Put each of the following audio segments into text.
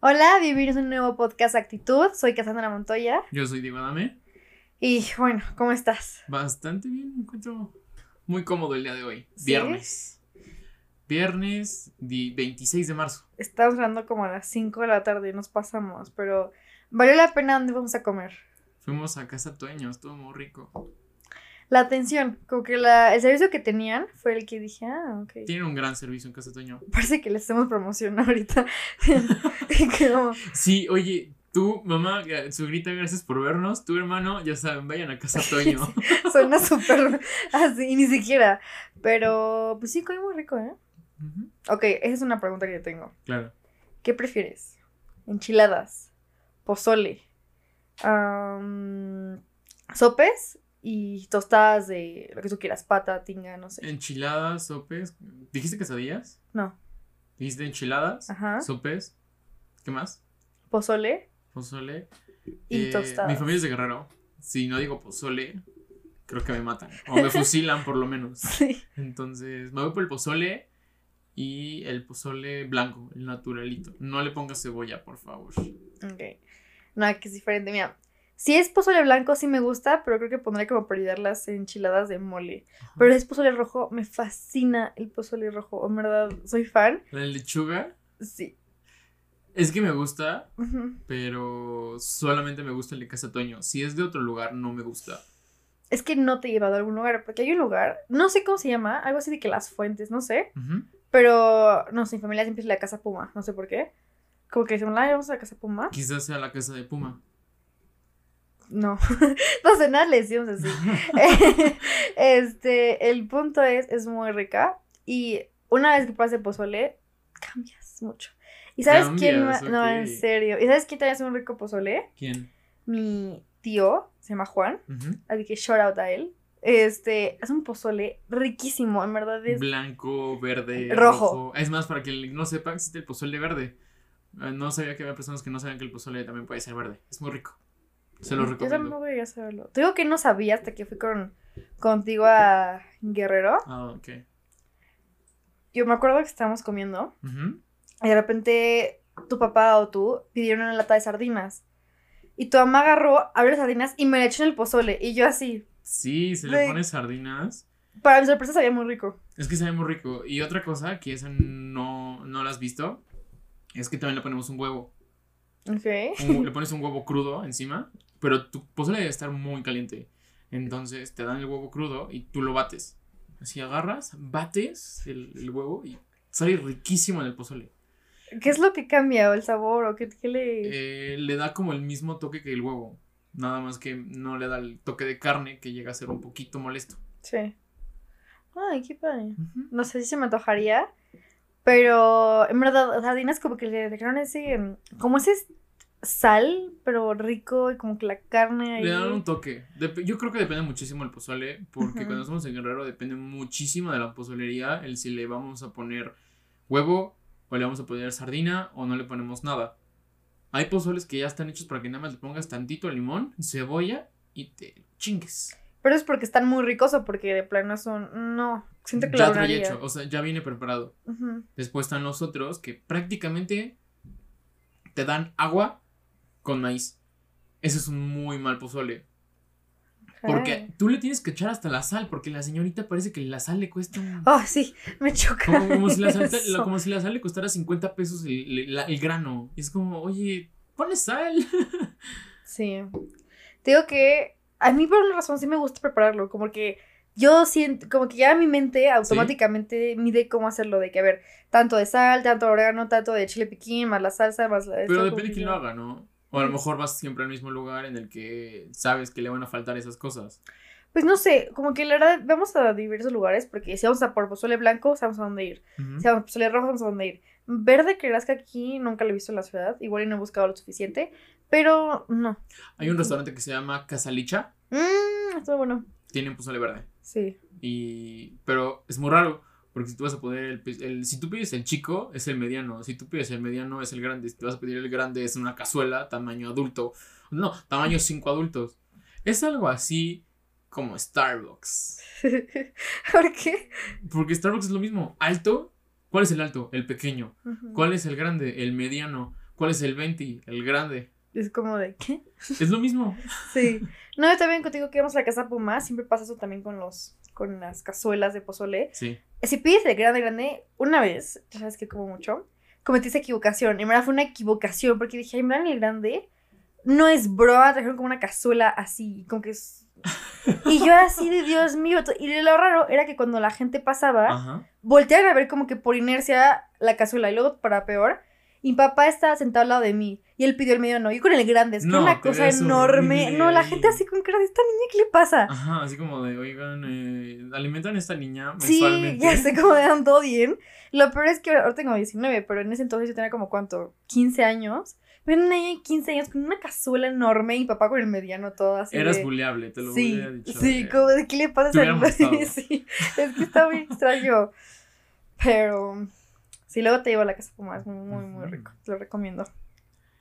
Hola, bienvenidos a un nuevo podcast Actitud. Soy Cassandra Montoya. Yo soy Diego Adame. Y bueno, ¿cómo estás? Bastante bien, me encuentro muy cómodo el día de hoy. Viernes. Viernes 26 de marzo. Estamos hablando como a las 5 de la tarde y nos pasamos, pero valió la pena dónde vamos a comer. Fuimos a Casa Tueño, estuvo muy rico. La atención, como que la, el servicio que tenían fue el que dije, ah, ok. Tienen un gran servicio en Casa Tueño. Parece que les hacemos promoción ahorita. Sí, oye, tú, mamá, sugrita, gracias por vernos. Tu hermano, ya saben, vayan a Casa Toño. suena súper así, ni siquiera. Pero, pues sí, comí muy rico, ¿eh? Ok, esa es una pregunta que yo tengo. Claro. ¿Qué prefieres? ¿Enchiladas? ¿Pozole? ¿Sopes? Y tostadas de lo que tú quieras, pata, tinga, no sé. Enchiladas, sopes. ¿Dijiste quesadillas? No. ¿Dijiste enchiladas? Ajá. ¿Sopes? ¿Qué más? Pozole. Pozole. Y eh, tostadas. Mi familia es de Guerrero. Si no digo pozole, creo que me matan. O me fusilan por lo menos. Sí. Entonces, me voy por el pozole y el pozole blanco, el naturalito. No le pongas cebolla, por favor. Ok. No, que es diferente. Mira, si es pozole blanco, sí me gusta, pero creo que pondré como prioridad las enchiladas de mole. Pero si es pozole rojo, me fascina el pozole rojo. En verdad, soy fan. ¿La lechuga? Sí. Es que me gusta, pero solamente me gusta el de Casa Toño. Si es de otro lugar, no me gusta. Es que no te he llevado a algún lugar, porque hay un lugar, no sé cómo se llama, algo así de que las fuentes, no sé. Pero, no sé, mi familia siempre es la Casa Puma, no sé por qué. Como que dicen, vamos a la Casa Puma. Quizás sea la Casa de Puma. No, no sé, nada le decimos así. este, el punto es, es muy rica. Y una vez que pruebas pozole, cambias mucho. ¿Y sabes quién? No, en serio. ¿Y sabes quién también hace un rico pozole? ¿Quién? Mi tío, se llama Juan. Así que shout out a él. Este, es un pozole riquísimo, en verdad es. Blanco, verde, rojo. Es más, para que no sepa, existe el pozole verde. Eh, no sabía que había personas que no sabían que el pozole también puede ser verde. Es muy rico. Se lo recomiendo. Yo no voy a saberlo. Te digo que no sabía hasta que fui con, contigo a Guerrero. Ah, ok. Yo me acuerdo que estábamos comiendo. Y de repente tu papá o tú pidieron una lata de sardinas. Y tu mamá agarró, abrió las sardinas y me la echó en el pozole. Y yo así. Sí, se le pone sardinas. Para mi sorpresa sabía muy rico. Es que sabe muy rico. Y otra cosa que esa no, no la has visto. Es que también le ponemos un huevo. Ok. le pones un huevo crudo encima. Pero tu pozole debe estar muy caliente. Entonces te dan el huevo crudo y tú lo bates. Así agarras, bates el, el huevo y sale riquísimo en el pozole. ¿Qué es lo que cambia? ¿O el sabor? ¿O qué, le...? Eh, le da como el mismo toque que el huevo. Nada más que no le da el toque de carne que llega a ser un poquito molesto. Sí. Ay, qué padre. No sé si se me antojaría. Pero en verdad, sardinas como que le dejaron ese. Como ese sal, pero rico y como que la carne ahí. Le dan un toque. yo creo que depende muchísimo del pozole. Porque cuando estamos en Guerrero depende muchísimo de la pozolería. El si le vamos a poner huevo, o le vamos a poner sardina o no le ponemos nada. Hay pozoles que ya están hechos para que nada más le pongas tantito limón, cebolla y te chingues. Pero es porque están muy ricos o porque de plano son. No, siento que ya lo hecho, o sea, ya viene preparado. Después están los otros que prácticamente te dan agua con maíz. Ese es un muy mal pozole. Porque tú le tienes que echar hasta la sal, porque la señorita parece que la sal le cuesta un... Oh, sí, me choca. Como, si, la sal, le costara 50 pesos el, grano. Y es como, oye, ponle sal. Sí. Te digo que a mí por una razón sí me gusta prepararlo, como que yo siento, como que ya mi mente automáticamente mide cómo hacerlo, de que, a ver, tanto de sal, tanto de orégano, tanto de chile piquín, más la salsa, más la... Pero depende de quién lo haga, ¿no? O a lo mejor vas siempre al mismo lugar en el que sabes que le van a faltar esas cosas. Pues no sé, como que la verdad vamos a diversos lugares porque si vamos a por pozole blanco, sabemos a dónde ir. Si vamos a pozole rojo, sabemos a dónde ir. Verde, creerás que aquí nunca lo he visto en la ciudad, igual y no he buscado lo suficiente, pero no. Hay un restaurante que se llama Casalicha. Mmm, está bueno. Tiene un pozole verde. Sí. Y, pero es muy raro porque si tú vas a poner el, si tú pides el chico, es el mediano. Si tú pides el mediano, es el grande. Si te vas a pedir el grande, es una cazuela, tamaño adulto. No, tamaño 5 adultos. Es algo así como Starbucks. ¿Por qué? Porque Starbucks es lo mismo. Alto, ¿cuál es el alto? El pequeño. ¿Cuál es el grande? El mediano. ¿Cuál es el 20? El grande. Es como de, ¿qué? Es lo mismo. Sí. No, yo también contigo que vamos a la casa Puma, siempre pasa eso también con los, con las cazuelas de pozole. Sí. Si pides el grande, grande, una vez, ya sabes que como mucho, cometí esa equivocación. En verdad fue una equivocación, porque dije, ay, me dan el grande, no es broma, trajeron como una cazuela así, como que es... Y yo así de Dios mío, y lo raro era que cuando la gente pasaba, Ajá. volteaban a ver como que por inercia la cazuela, y luego para peor, y mi papá estaba sentado al lado de mí, y él pidió el medio no, yo con el grande, es que No, una cosa enorme, horrible no, la gente así con cara de esta niña, ¿qué le pasa? Ajá, así como de, oigan, eh, alimentan a esta niña Sí, ya sé cómo dan todo bien. Lo peor es que ahora tengo 19, pero en ese entonces yo tenía como cuánto, 15 años. Pero una niña de 15 años con una cazuela enorme y papá con el mediano todo así. Eras de- buleable, te lo Sí, hubiera dicho. sí, eh. como de qué le pasa a hubiera molestado. Sí, es que está muy extraño. Pero sí, luego te llevo a la casa Puma, es muy, muy, muy rico. Te lo recomiendo.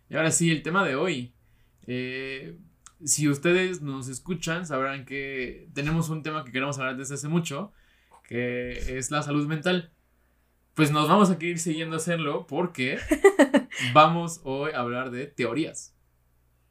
Y ahora sí, el tema de hoy. Eh, si ustedes nos escuchan, sabrán que tenemos un tema que queremos hablar desde hace mucho, que es la salud mental. Pues nos vamos a ir siguiendo a hacerlo porque vamos hoy a hablar de teorías.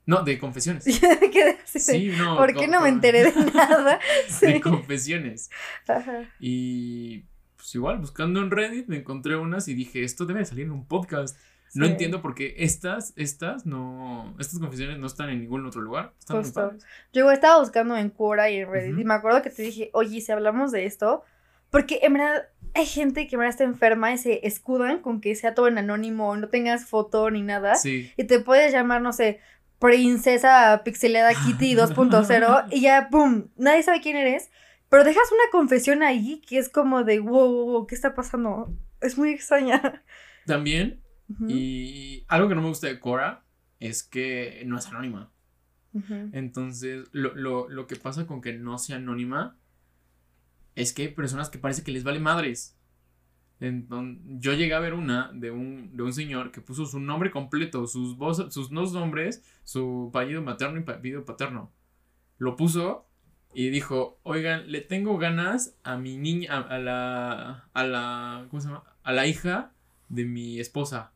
No, de confesiones. De, Sí, no. ¿Por qué no me enteré de nada? De Sí. confesiones. Ajá. Y pues igual, buscando en Reddit, me encontré unas y dije, esto debe de salir en un podcast. No entiendo por qué estas, estas no, estas confesiones no están en ningún otro lugar. Están Justo. Yo igual estaba buscando en Quora y en Reddit y me acuerdo que te dije, oye, si hablamos de esto, porque en verdad hay gente que en verdad está enferma y se escudan con que sea todo en anónimo, no tengas foto ni nada, Sí. y te puedes llamar, no sé, Princesa Pixelada Kitty 2.0 y ya, ¡pum! Nadie sabe quién eres, pero dejas una confesión ahí que es como de, wow, wow, wow, ¿qué está pasando? Es muy extraña. También, y algo que no me gusta de Cora es que no es anónima. Entonces, lo, lo, lo que pasa con que no sea anónima es que hay personas que parece que les vale madres. Entonces, yo llegué a ver una de un, de un señor que puso su nombre completo, sus, voz, sus dos nombres, su apellido materno y apellido paterno. Lo puso y dijo, oigan, le tengo ganas a mi niña, a, a la, a la, ¿cómo se llama? A la hija de mi esposa.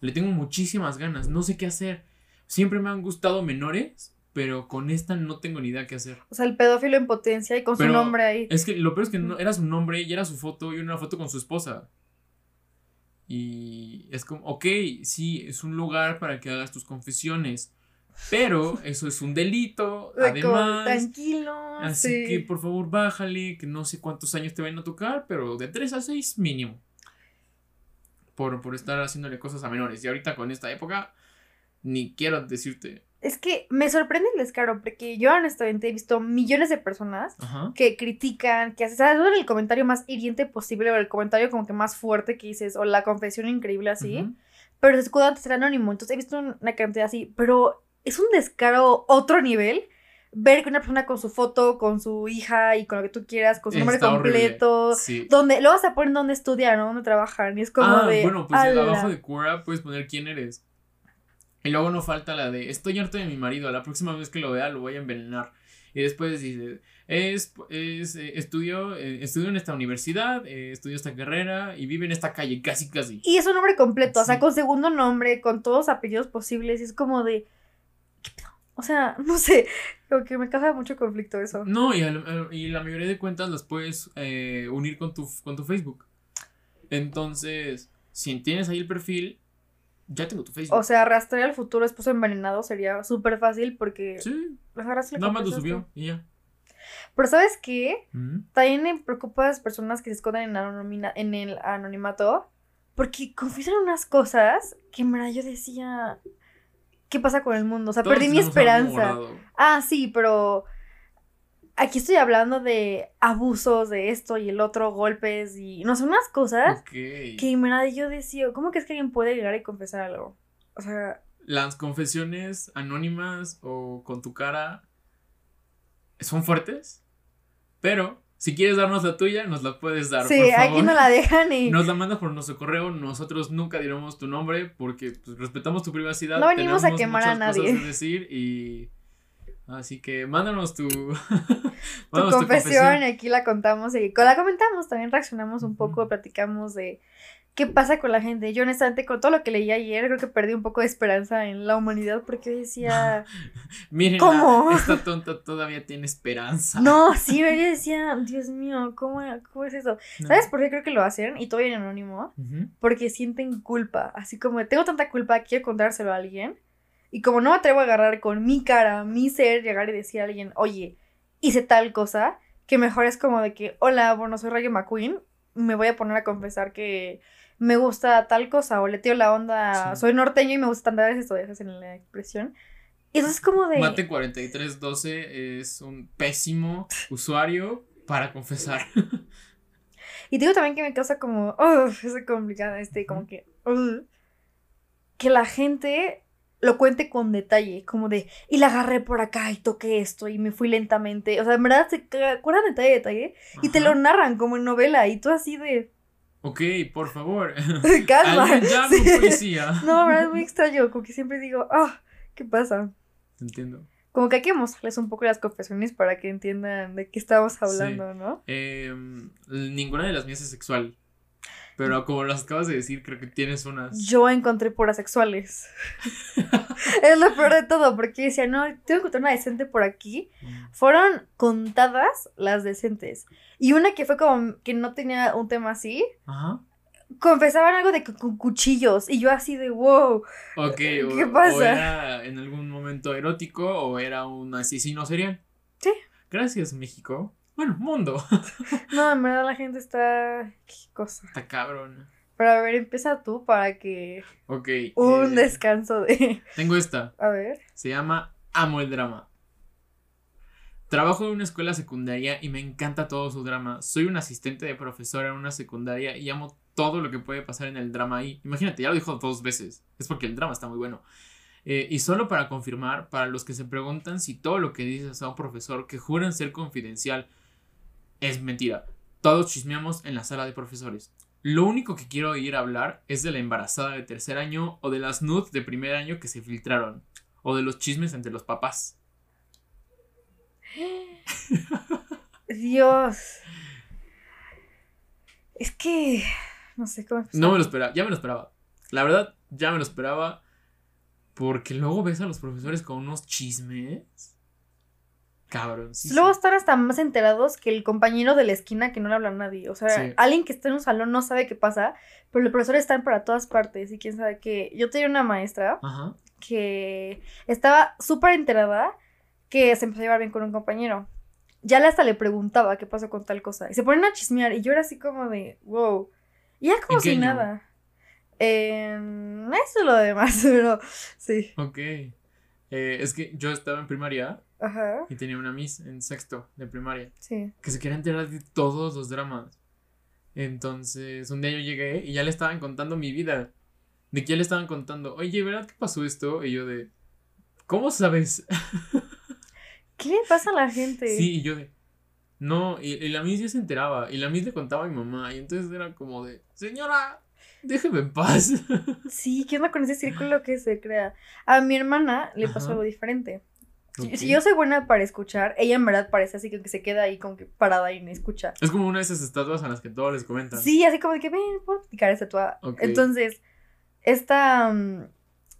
Le tengo muchísimas ganas, no sé qué hacer. Siempre me han gustado menores, pero con esta no tengo ni idea qué hacer. O sea, el pedófilo en potencia y con Pero su nombre ahí. Es que lo peor es que no, era su nombre y era su foto y una foto con su esposa. Y es como, ok, sí, es un lugar para que hagas tus confesiones, pero eso es un delito, De además. tranquilo. Así sí. que por favor bájale, que no sé cuántos años te van a tocar, pero de 3 a 6 mínimo. Por, por estar haciéndole cosas a menores. Y ahorita con esta época, ni quiero decirte. Es que me sorprende el descaro, porque yo honestamente he visto millones de personas Ajá. que critican, que hacen, el comentario más hiriente posible o el comentario como que más fuerte que dices, o la confesión increíble así, Ujú. pero se escudan antes ser anónimo. Entonces he visto una cantidad así, pero es un descaro otro nivel. Ver que una persona con su foto, con su hija y con lo que tú quieras, con su nombre Está completo, Sí. donde luego se ponen dónde estudian, ¿no? Dónde trabajan, y es como ah, de. bueno, pues "Ala". abajo de Quora puedes poner quién eres. Y luego no falta la de estoy harto de mi marido, la próxima vez que lo vea lo voy a envenenar. Y después dices, es, es eh, estudio, eh, estudio en esta universidad, eh, estudio esta carrera y vive en esta calle, casi casi. Y es un nombre completo, o sea, Sí. con segundo nombre, con todos los apellidos posibles, y es como de. O sea, no sé, como que me causa mucho conflicto eso. No, y, al- y la mayoría de cuentas las puedes eh, unir con tu, con tu Facebook. Entonces, si tienes ahí el perfil, ya tengo tu Facebook. O sea, arrastrar al futuro esposo envenenado sería súper fácil porque. sí, nada más lo subió y ya. Pero ¿sabes qué? También me preocupa a las personas que se esconden en, anonimina- en el anonimato porque confiesan unas cosas que verdad yo decía. ¿Qué pasa con el mundo? O sea, Todos perdí mi esperanza. Ah, sí, pero aquí estoy hablando de abusos, de esto y el otro, golpes y no sé, unas cosas Ok. que verdad yo decía, ¿cómo que es que alguien puede llegar y confesar algo? O sea, Las confesiones anónimas o con tu cara son fuertes, pero si quieres darnos la tuya, nos la puedes dar. sí, por favor. aquí no la dejan y Nos la mandas por nuestro correo. Nosotros nunca diremos tu nombre porque pues, respetamos tu privacidad. No venimos a quemar a cosas nadie. que decir y. Así que mándanos tu. tu mándanos confesión, y aquí la contamos y la comentamos, también reaccionamos un poco, platicamos de ¿qué pasa con la gente? Yo honestamente con todo lo que leí ayer creo que perdí un poco de esperanza en la humanidad porque decía... Miren, ¿Cómo? esta tonta todavía tiene esperanza. No, sí, yo decía, Dios mío, ¿cómo, cómo es eso? No. ¿Sabes por qué creo que lo hacen? Y todavía en anónimo. Porque sienten culpa. Así como tengo tanta culpa, quiero contárselo a alguien. Y como no me atrevo a agarrar con mi cara, mi ser, llegar y decir a alguien, oye, hice tal cosa, que mejor es como de que, hola, bueno, soy Rayo McQueen, me voy a poner a confesar que me gusta tal cosa, o le tiro la onda, Sí. soy norteño y me gusta andar esto, dejas en la expresión. Y eso es como de... Mate 4312 es un pésimo usuario para confesar. Y digo también que me causa como, uff, es complicada, este, como que, que la gente lo cuente con detalle, como de, y la agarré por acá y toqué esto y me fui lentamente. O sea, en verdad se acuerdan detalle, detalle, y te lo narran como en novela, y tú así de, Ok, por favor. calma. Llame Sí. policía. No, verdad es muy extraño, como que siempre digo, ah, ¿qué pasa? Entiendo. Como que hay que mostrarles un poco las confesiones para que entiendan de qué estamos hablando, ¿no? Em, ninguna de las mías es sexual. Pero como las acabas de decir, creo que tienes unas. Yo encontré puras sexuales. es lo peor de todo, porque decía, no, tengo que encontrar una decente por aquí. Fueron contadas las decentes. Y una que fue como que no tenía un tema así, Ajá. confesaban algo de que con cuchillos. Y yo así de wow. Ok, ¿Qué o pasa? era en algún momento erótico o era un asesino serial. Sí. Gracias, México. Bueno, mundo. No, en verdad la gente está. Qué cosa. Está cabrón. Pero a ver, empieza tú para que. Ok. Un eh, descanso de. Tengo esta. A ver. Se llama Amo el drama. Trabajo en una escuela secundaria y me encanta todo su drama. Soy un asistente de profesora en una secundaria y amo todo lo que puede pasar en el drama ahí. Imagínate, ya lo dijo dos veces. Es porque el drama está muy bueno. Eh, y solo para confirmar, para los que se preguntan si todo lo que dices a un profesor que juran ser confidencial es mentira. Todos chismeamos en la sala de profesores. Lo único que quiero oír hablar es de la embarazada de tercer año o de las nudes de primer año que se filtraron. O de los chismes entre los papás. Dios. Es que. No sé cómo empezar. No me lo esperaba, ya me lo esperaba. La verdad, ya me lo esperaba. Porque luego ves a los profesores con unos chismes. Cabrón, sí. Luego están hasta más enterados que el compañero de la esquina que no le habla a nadie. O sea, Sí. alguien que está en un salón no sabe qué pasa, pero los profesores están para todas partes y quién sabe qué. Yo tenía una maestra Ajá. que estaba súper enterada que se empezó a llevar bien con un compañero. Ya le hasta le preguntaba qué pasó con tal cosa. Y se ponen a chismear y yo era así como de, wow. Y ya como ¿En qué si nada. Eh, eso es lo demás, pero sí. Ok. Eh, es que yo estaba en primaria Ajá, y tenía una miss en sexto de primaria sí. que se quería enterar de todos los dramas. Entonces, un día yo llegué y ya le estaban contando mi vida. De que ya le estaban contando, oye, ¿verdad que pasó esto? Y yo de, ¿cómo sabes? ¿Qué le pasa a la gente? Sí, y yo de. No, y, y la Miss ya se enteraba. Y la Miss le contaba a mi mamá. Y entonces era como de. Señora, déjeme en paz. Sí, ¿qué onda con ese círculo que se crea? A mi hermana le pasó Ajá. algo diferente. Si- yo soy buena para escuchar, ella en verdad parece así que se queda ahí como que parada y me escucha. Es como una de esas estatuas a las que todos les comentan. Sí, así como de que ven, puedo platicar esa tua. Ok. Entonces, esta mm,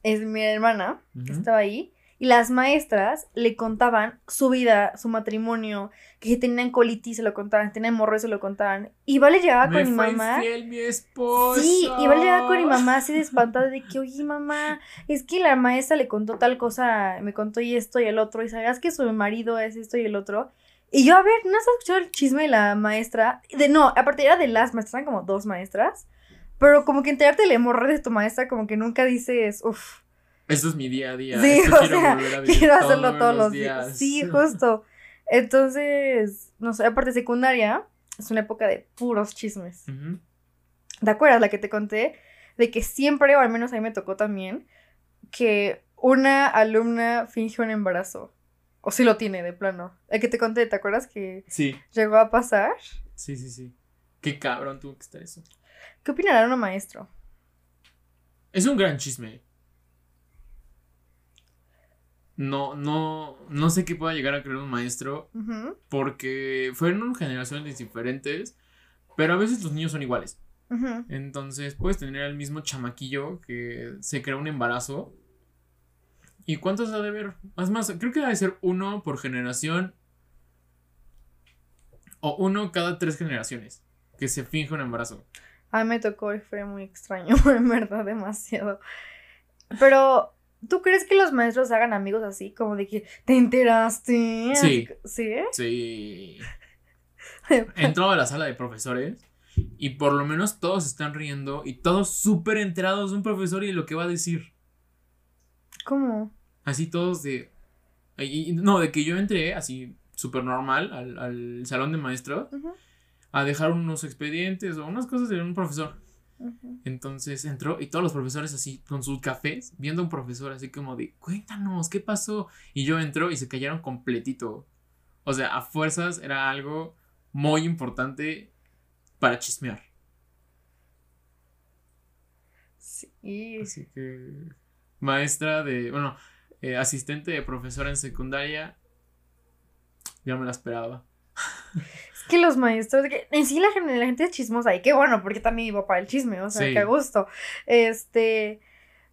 es mi hermana, que estaba ahí, y las maestras le contaban su vida, su matrimonio, que si tenían colitis se lo contaban, tenían morro se lo contaban. Y Vale llegaba Me con mi mamá. mi esposa. Sí, y Vale llegaba con mi mamá así de espantada de que, oye, mamá, es que la maestra le contó tal cosa, me contó y esto y el otro, y sabías que su marido es esto y el otro. Y yo, a ver, ¿no has escuchado el chisme de la maestra? De no, aparte era de las maestras, eran como dos maestras. Pero como que enterarte del hemorroide de tu maestra, como que nunca dices, uff, Esto es mi día a día. Sí, Esto o quiero sea, volver a vivir quiero hacerlo todos los días. días. Sí, justo. Entonces, no sé, aparte secundaria, es una época de puros chismes. ¿Te acuerdas la que te conté? De que siempre, o al menos a mí me tocó también, que una alumna finge un embarazo. O si lo tiene, de plano. El que te conté, ¿te acuerdas que Sí, llegó a pasar? sí, sí, sí. Qué cabrón tuvo que estar eso. ¿Qué opinará un maestro? Es un gran chisme. No, no, no sé qué pueda llegar a creer un maestro porque fueron generaciones diferentes, pero a veces los niños son iguales. Entonces puedes tener al mismo chamaquillo que se crea un embarazo. ¿Y cuántos ha de haber? Más más, creo que debe ser uno por generación. O uno cada tres generaciones. Que se finge un embarazo. A mí me tocó y fue muy extraño, en verdad, demasiado. Pero, ¿tú crees que los maestros hagan amigos así? Como de que, ¿te enteraste? Sí. ¿Sí? Sí. Entró a la sala de profesores. Y por lo menos todos están riendo. Y todos súper enterados de un profesor y de lo que va a decir. ¿Cómo? Así todos de. y- no, de que yo entré así súper normal al, al salón de maestros Ujú, a dejar unos expedientes o unas cosas de un profesor. Entonces entró y todos los profesores así con sus cafés viendo a un profesor así como de, cuéntanos, ¿qué pasó? Y yo entró y se callaron completito. O sea, a fuerzas era algo muy importante para chismear. Sí. Así que maestra de, bueno, eh, asistente de profesora en secundaria, ya me la esperaba. Que los maestros, que en sí la gente, la gente es chismosa y qué bueno, porque también iba para el chisme, o sea, Sí. qué a gusto. Este,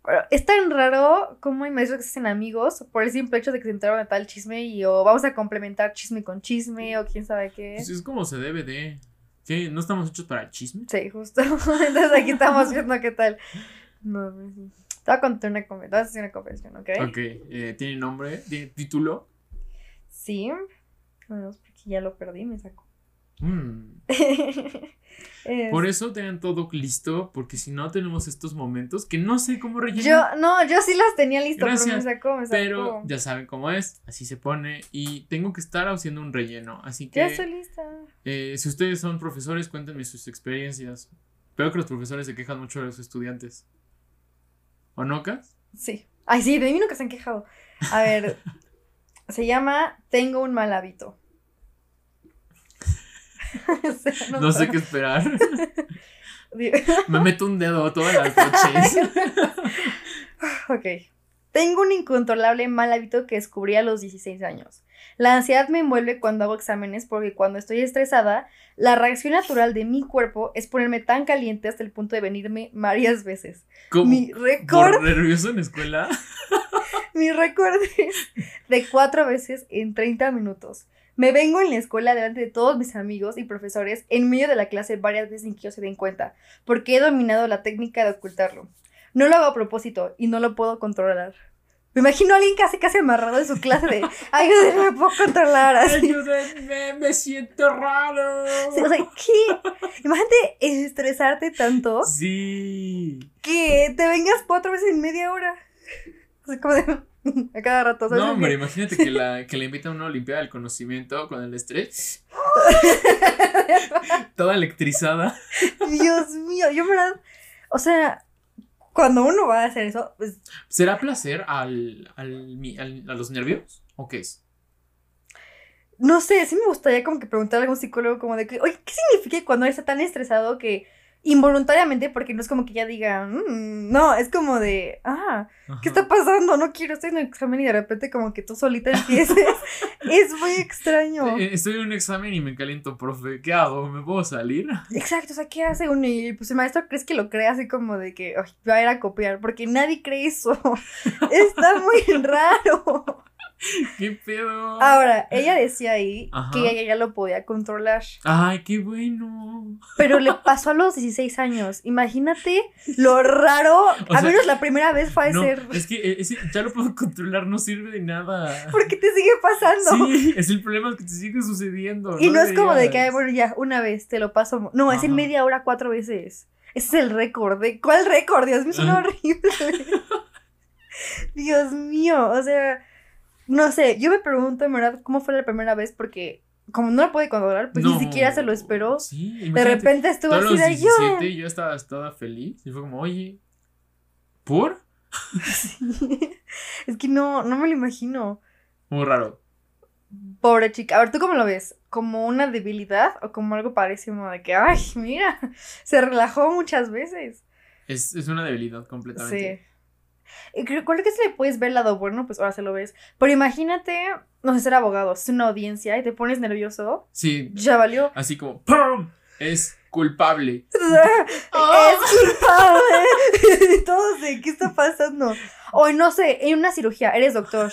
pero es tan raro como hay maestros que se hacen amigos por el simple hecho de que se enteraron de tal chisme y o vamos a complementar chisme con chisme o quién sabe qué. Pues es como se debe de. ¿Qué? ¿No estamos hechos para el chisme? Sí, justo. Entonces aquí estamos viendo qué tal. No, no. Te voy a contar una te a hacer una confesión, ¿ok? Ok, eh, ¿tiene nombre? ¿Tiene título? Sí. Bueno, porque ya lo perdí, me sacó. Mm. Es- Por eso tengan todo listo, porque si no tenemos estos momentos que no sé cómo rellenar. Yo, no, yo sí las tenía listas, pero me sacó, me sacó. Pero ya saben cómo es, así se pone y tengo que estar haciendo un relleno. Así que Ya estoy lista. eh, si ustedes son profesores, cuéntenme sus experiencias. Veo que los profesores se quejan mucho de los estudiantes. ¿O no, Cas? Sí. Ay, sí, de mí nunca se han quejado. A ver, se llama Tengo un mal hábito. O sea, No sé qué esperar. Me meto un dedo todas las noches. Ok. Tengo un incontrolable mal hábito que descubrí a los 16 años. La ansiedad me envuelve cuando hago exámenes porque cuando estoy estresada, la reacción natural de mi cuerpo es ponerme tan caliente hasta el punto de venirme varias veces. ¿Cómo? Mi récord, ¿Por nervioso en la escuela? mi récord es de cuatro veces en 30 minutos. Me vengo en la escuela delante de todos mis amigos y profesores en medio de la clase varias veces sin que ellos se den cuenta, porque he dominado la técnica de ocultarlo. No lo hago a propósito y no lo puedo controlar. Me imagino a alguien casi casi amarrado en su clase de ayúdenme, me puedo controlar así. Ayúdenme, me siento raro. Sí, o sea, ¿qué? Imagínate estresarte tanto Sí. que te vengas cuatro veces en media hora. O sea, como de a cada rato. ¿sabes? No, hombre, imagínate que la, que le invitan a una Olimpiada del Conocimiento con el estrés. Toda electrizada. Dios mío, yo verdad, o sea, cuando uno va a hacer eso, pues ¿Será placer al, al, al- a los nervios? ¿O qué es? no sé, sí me gustaría como que preguntarle a algún psicólogo como de que, oye, ¿qué significa cuando está tan estresado que involuntariamente, porque no es como que ya diga, "Mm", no, es como de, ah, ¿qué está pasando? No quiero, estoy en un examen y de repente como que tú solita empieces. es muy extraño. Eh, Estoy en un examen y me caliento, profe. ¿Qué hago? ¿Me puedo salir? Exacto, o sea, ¿qué hace uno? Y pues el maestro crees que lo cree así como de que "Ay, va a ir a copiar, porque nadie cree eso. Está muy raro. ¿Qué pedo? Ahora, ella decía ahí Ajá. que ella ya lo podía controlar, Ay, qué bueno. pero le pasó a los 16 años. Imagínate lo raro. O a sea, menos la primera vez fue a No, ser. es que ese ya lo puedo controlar, no sirve de nada. ¿Por qué te sigue pasando? Sí, es el problema que te sigue sucediendo. y no es como de que, bueno, ya, una vez te lo paso. No, es en Ajá. media hora cuatro veces. Ese es el récord. ¿De cuál récord? Dios mío, suena Ajá. horrible. Dios mío, o sea, no sé, yo me pregunto en verdad cómo fue la primera vez porque como no lo puede controlar, pues ni siquiera se lo esperó. Sí, De repente estuvo así de 17 ayuda. yo estaba toda feliz y fue como, oye, ¿por? es que no, no me lo imagino. Muy raro. Pobre chica. A ver, ¿tú cómo lo ves? ¿Como una debilidad o como algo parecido de que, ay, mira, se relajó muchas veces? Es, es una debilidad Sí. completamente. Y creo que si le puedes ver el lado bueno, pues ahora se lo ves. Pero imagínate, no sé, ser abogado, es una audiencia y te pones nervioso, Sí, ya valió. así como ¡pum! Es culpable. es culpable. y todos de, ¿qué está pasando? O no sé, en una cirugía, eres doctor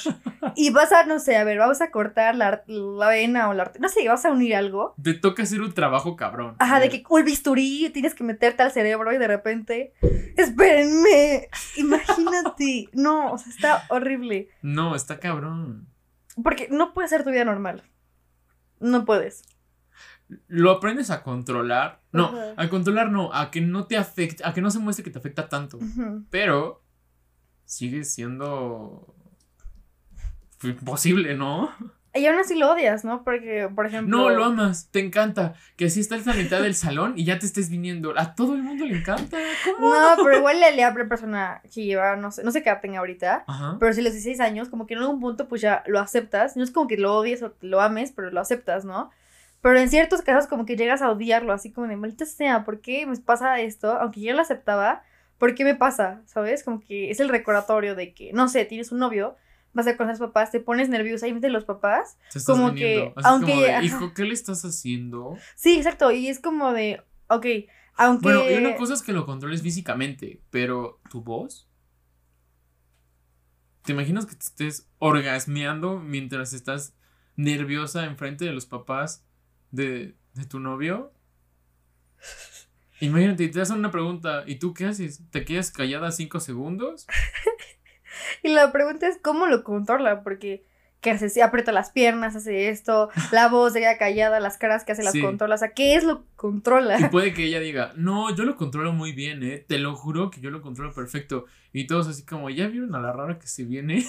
y vas a, no sé, a ver, vamos a cortar la, la vena o la no sé, vas a unir algo. Te toca hacer un trabajo cabrón. Ajá, de que el bisturí tienes que meterte al cerebro y de repente, espérenme, imagínate, no, o sea, está horrible. No, está cabrón. Porque no puede ser tu vida normal. No puedes. Lo aprendes a controlar. No, a controlar no, a que no te afecte, a que no se muestre que te afecta tanto. Pero sigue siendo imposible, ¿no? Y aún así lo odias, ¿no? Porque, por ejemplo. No, lo amas, te encanta. Que así estás a la mitad del salón y ya te estés viniendo. A todo el mundo le encanta. ¿Cómo? No, pero igual le a la persona que lleva, no sé, no sé qué tenga ahorita. Pero si los 16 años, como que en algún punto, pues ya lo aceptas. No es como que lo odies o lo ames, pero lo aceptas, ¿no? Pero en ciertos casos, como que llegas a odiarlo, así como de maldita sea, ¿por qué me pasa esto? Aunque yo lo aceptaba, ¿por qué me pasa? ¿Sabes? Como que es el recordatorio de que, no sé, tienes un novio, vas a conocer a los papás, te pones nerviosa y metes los papás. como que, aunque. Hijo, ¿qué le estás haciendo? Sí, exacto. Y es como de, ok, aunque. Bueno, y una cosa es que lo controles físicamente, pero tu voz. ¿Te imaginas que te estés orgasmeando mientras estás nerviosa enfrente de los papás de, de tu novio? Imagínate, te hacen una pregunta, ¿y tú qué haces? ¿Te quedas callada cinco segundos? y la pregunta es cómo lo controla, porque ¿qué hace? Si aprieta las piernas, hace esto, la voz se queda callada, las caras que hace las controla, o sea, ¿qué es lo que controla? Y puede que ella diga, no, yo lo controlo muy bien, ¿eh? Te lo juro que yo lo controlo perfecto. Y todos así como, ¿ya vieron a la rara que se viene?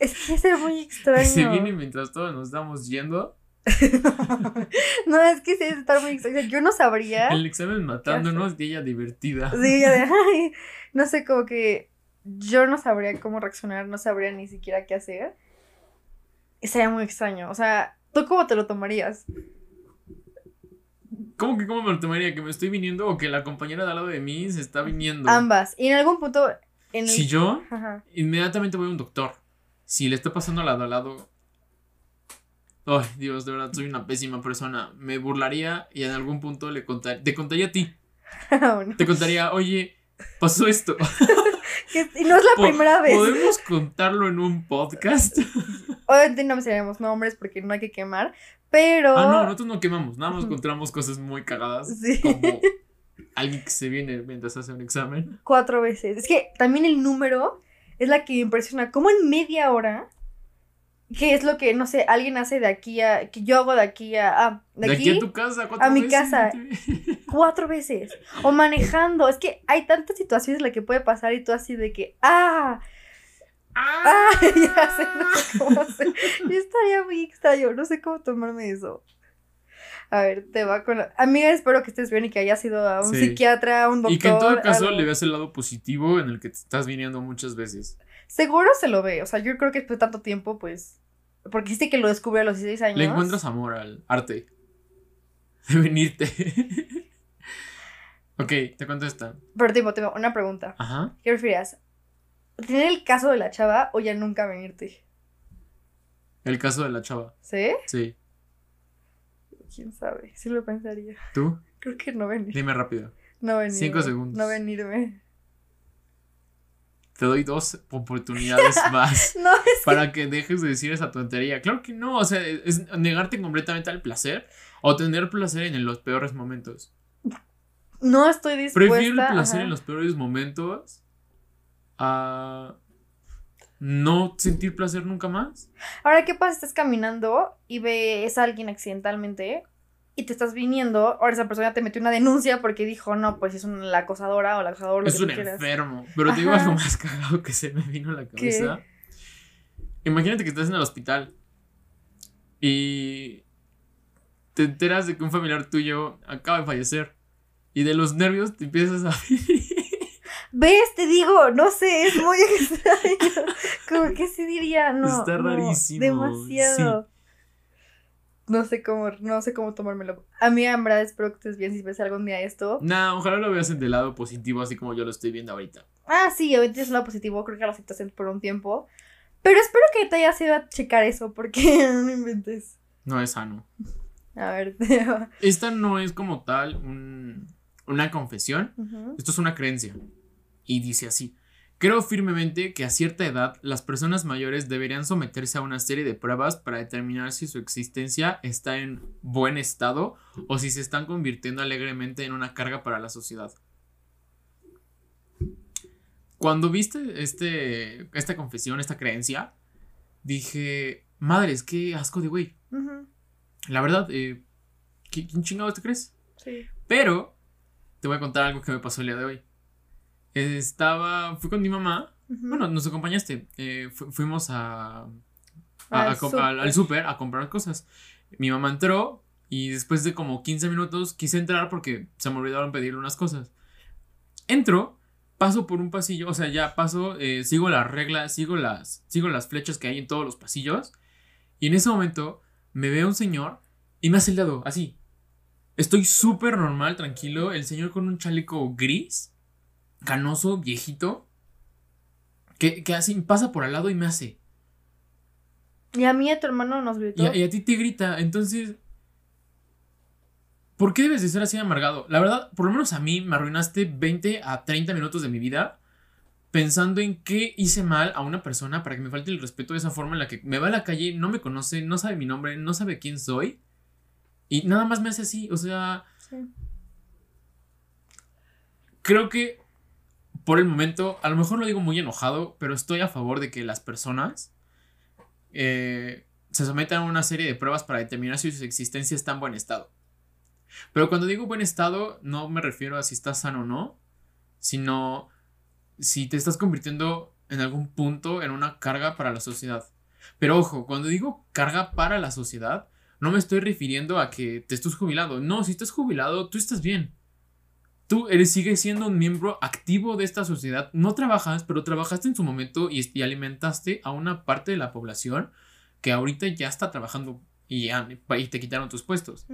Es que es muy extraño. que se viene mientras todos nos estamos yendo. no, es que sí, estar muy extraño. Yo no sabría. El examen matándonos y ella divertida. Sí, ella de, ay, no sé, como que yo no sabría cómo reaccionar, no sabría ni siquiera qué hacer. sería muy extraño. O sea, ¿tú cómo te lo tomarías? ¿Cómo que cómo me lo tomaría? ¿Que me estoy viniendo o que la compañera de al lado de mí se está viniendo? Ambas. Y en algún punto. Si yo, inmediatamente voy a un doctor. Si le está pasando al lado al lado, Ay, Dios, de verdad, soy una pésima persona. Me burlaría y en algún punto le contaría, te contaría a ti. Oh, te contaría, oye, pasó esto. y no es la primera vez. ¿Podemos contarlo en un podcast? Obviamente no mencionaremos nombres porque no hay que quemar, pero... Ah, no, nosotros no quemamos, nada más encontramos cosas muy cagadas. Sí. Como alguien que se viene mientras hace un examen. Cuatro veces. Es que también el número es la que me impresiona. Como en media hora ¿Qué es lo que, no sé, alguien hace de aquí a, que yo hago de aquí a, ah, de, aquí, a tu casa, cuatro a mi casa, cuatro veces, o manejando, es que hay tantas situaciones en las que puede pasar y tú así de que, ah, ah, ah ya sé, no sé cómo hacer, yo estaría muy extraño, no sé cómo tomarme eso. A ver, te va con la... Amiga, espero que estés bien y que hayas ido a un psiquiatra, a un doctor. Y que en todo caso le veas el lado positivo en el que te estás viniendo muchas veces. Seguro se lo ve, o sea, yo creo que después de tanto tiempo, pues, porque dice que lo descubre a los 16 años. Le encuentras amor al arte de venirte. ok, te contesta. Pero tipo, tengo una pregunta. Ajá. ¿Qué prefieres? ¿Tener el caso de la chava o ya nunca venirte? El caso de la chava. ¿Sí? Sí. ¿Quién sabe? Sí lo pensaría. ¿Tú? Creo que no venir. Dime rápido. No venir. Cinco segundos. No venirme te doy dos oportunidades más para que... dejes de decir esa tontería. Claro que no, o sea, es negarte completamente al placer o tener placer en los peores momentos. No estoy dispuesta. Prefiero el placer en los peores momentos a no sentir placer nunca más. Ahora, ¿qué pasa? Estás caminando y ves a alguien accidentalmente y te estás viniendo, ahora esa persona te metió una denuncia porque dijo, no, pues es una, la acosadora o la acosador. es un enfermo. Pero te digo algo más cagado que se me vino a la cabeza. Imagínate que estás en el hospital y te enteras de que un familiar tuyo acaba de fallecer y de los nervios te empiezas a... ¿Ves? Te digo, no sé, es muy extraño. Como que se diría, no. Está rarísimo. demasiado no sé cómo, no sé cómo tomármelo. A mí, en verdad, espero que estés bien si ves algún día esto. Nah, ojalá lo veas en del lado positivo, así como yo lo estoy viendo ahorita. Ah, sí, obviamente es un lado positivo, creo que lo aceptas por un tiempo. Pero espero que te hayas ido a checar eso, porque no inventes. No es sano. A ver. Esta no es como tal un, una confesión. Esto es una creencia. Y dice así. Creo firmemente que a cierta edad las personas mayores deberían someterse a una serie de pruebas para determinar si su existencia está en buen estado o si se están convirtiendo alegremente en una carga para la sociedad. Cuando viste este, esta confesión, esta creencia, dije, madres, qué asco de güey. La verdad, eh, ¿qui- ¿quién chingado te crees? Sí. Pero te voy a contar algo que me pasó el día de hoy. Estaba, fui con mi mamá. Ujú. Bueno, nos acompañaste. eh, fu- fuimos a, a- Al a súper. a comprar cosas. Mi mamá entró y después de como 15 minutos quise entrar porque se me olvidaron pedirle unas cosas. Entro, paso por un pasillo, o sea, ya paso, eh, sigo las reglas, sigo las, sigo las flechas que hay en todos los pasillos. Y en ese momento me ve un señor y me hace el dedo, así. Estoy súper normal, tranquilo. El señor con un chaleco gris, canoso, viejito, que, que así pasa por al lado y me hace. Y a mí a tu hermano nos gritó. Y a, y a ti te grita. Entonces, ¿por qué debes de ser así amargado? La verdad, por lo menos a mí me arruinaste 20 a 30 minutos de mi vida pensando en qué hice mal a una persona para que me falte el respeto de esa forma en la que me va a la calle, no me conoce, no sabe mi nombre, no sabe quién soy. Y nada más me hace así. O sea, Sí. creo que por el momento, a lo mejor lo digo muy enojado, pero estoy a favor de que las personas eh, se sometan a una serie de pruebas para determinar si su existencia está en buen estado. Pero cuando digo buen estado, no me refiero a si estás sano o no, sino si te estás convirtiendo en algún punto en una carga para la sociedad. Pero ojo, cuando digo carga para la sociedad, no me estoy refiriendo a que te estés jubilado. No, si estás jubilado, tú estás bien. Tú eres, sigues siendo un miembro activo de esta sociedad. No trabajas, pero trabajaste en su momento y, y alimentaste a una parte de la población que ahorita ya está trabajando y, ya- y te quitaron tus puestos.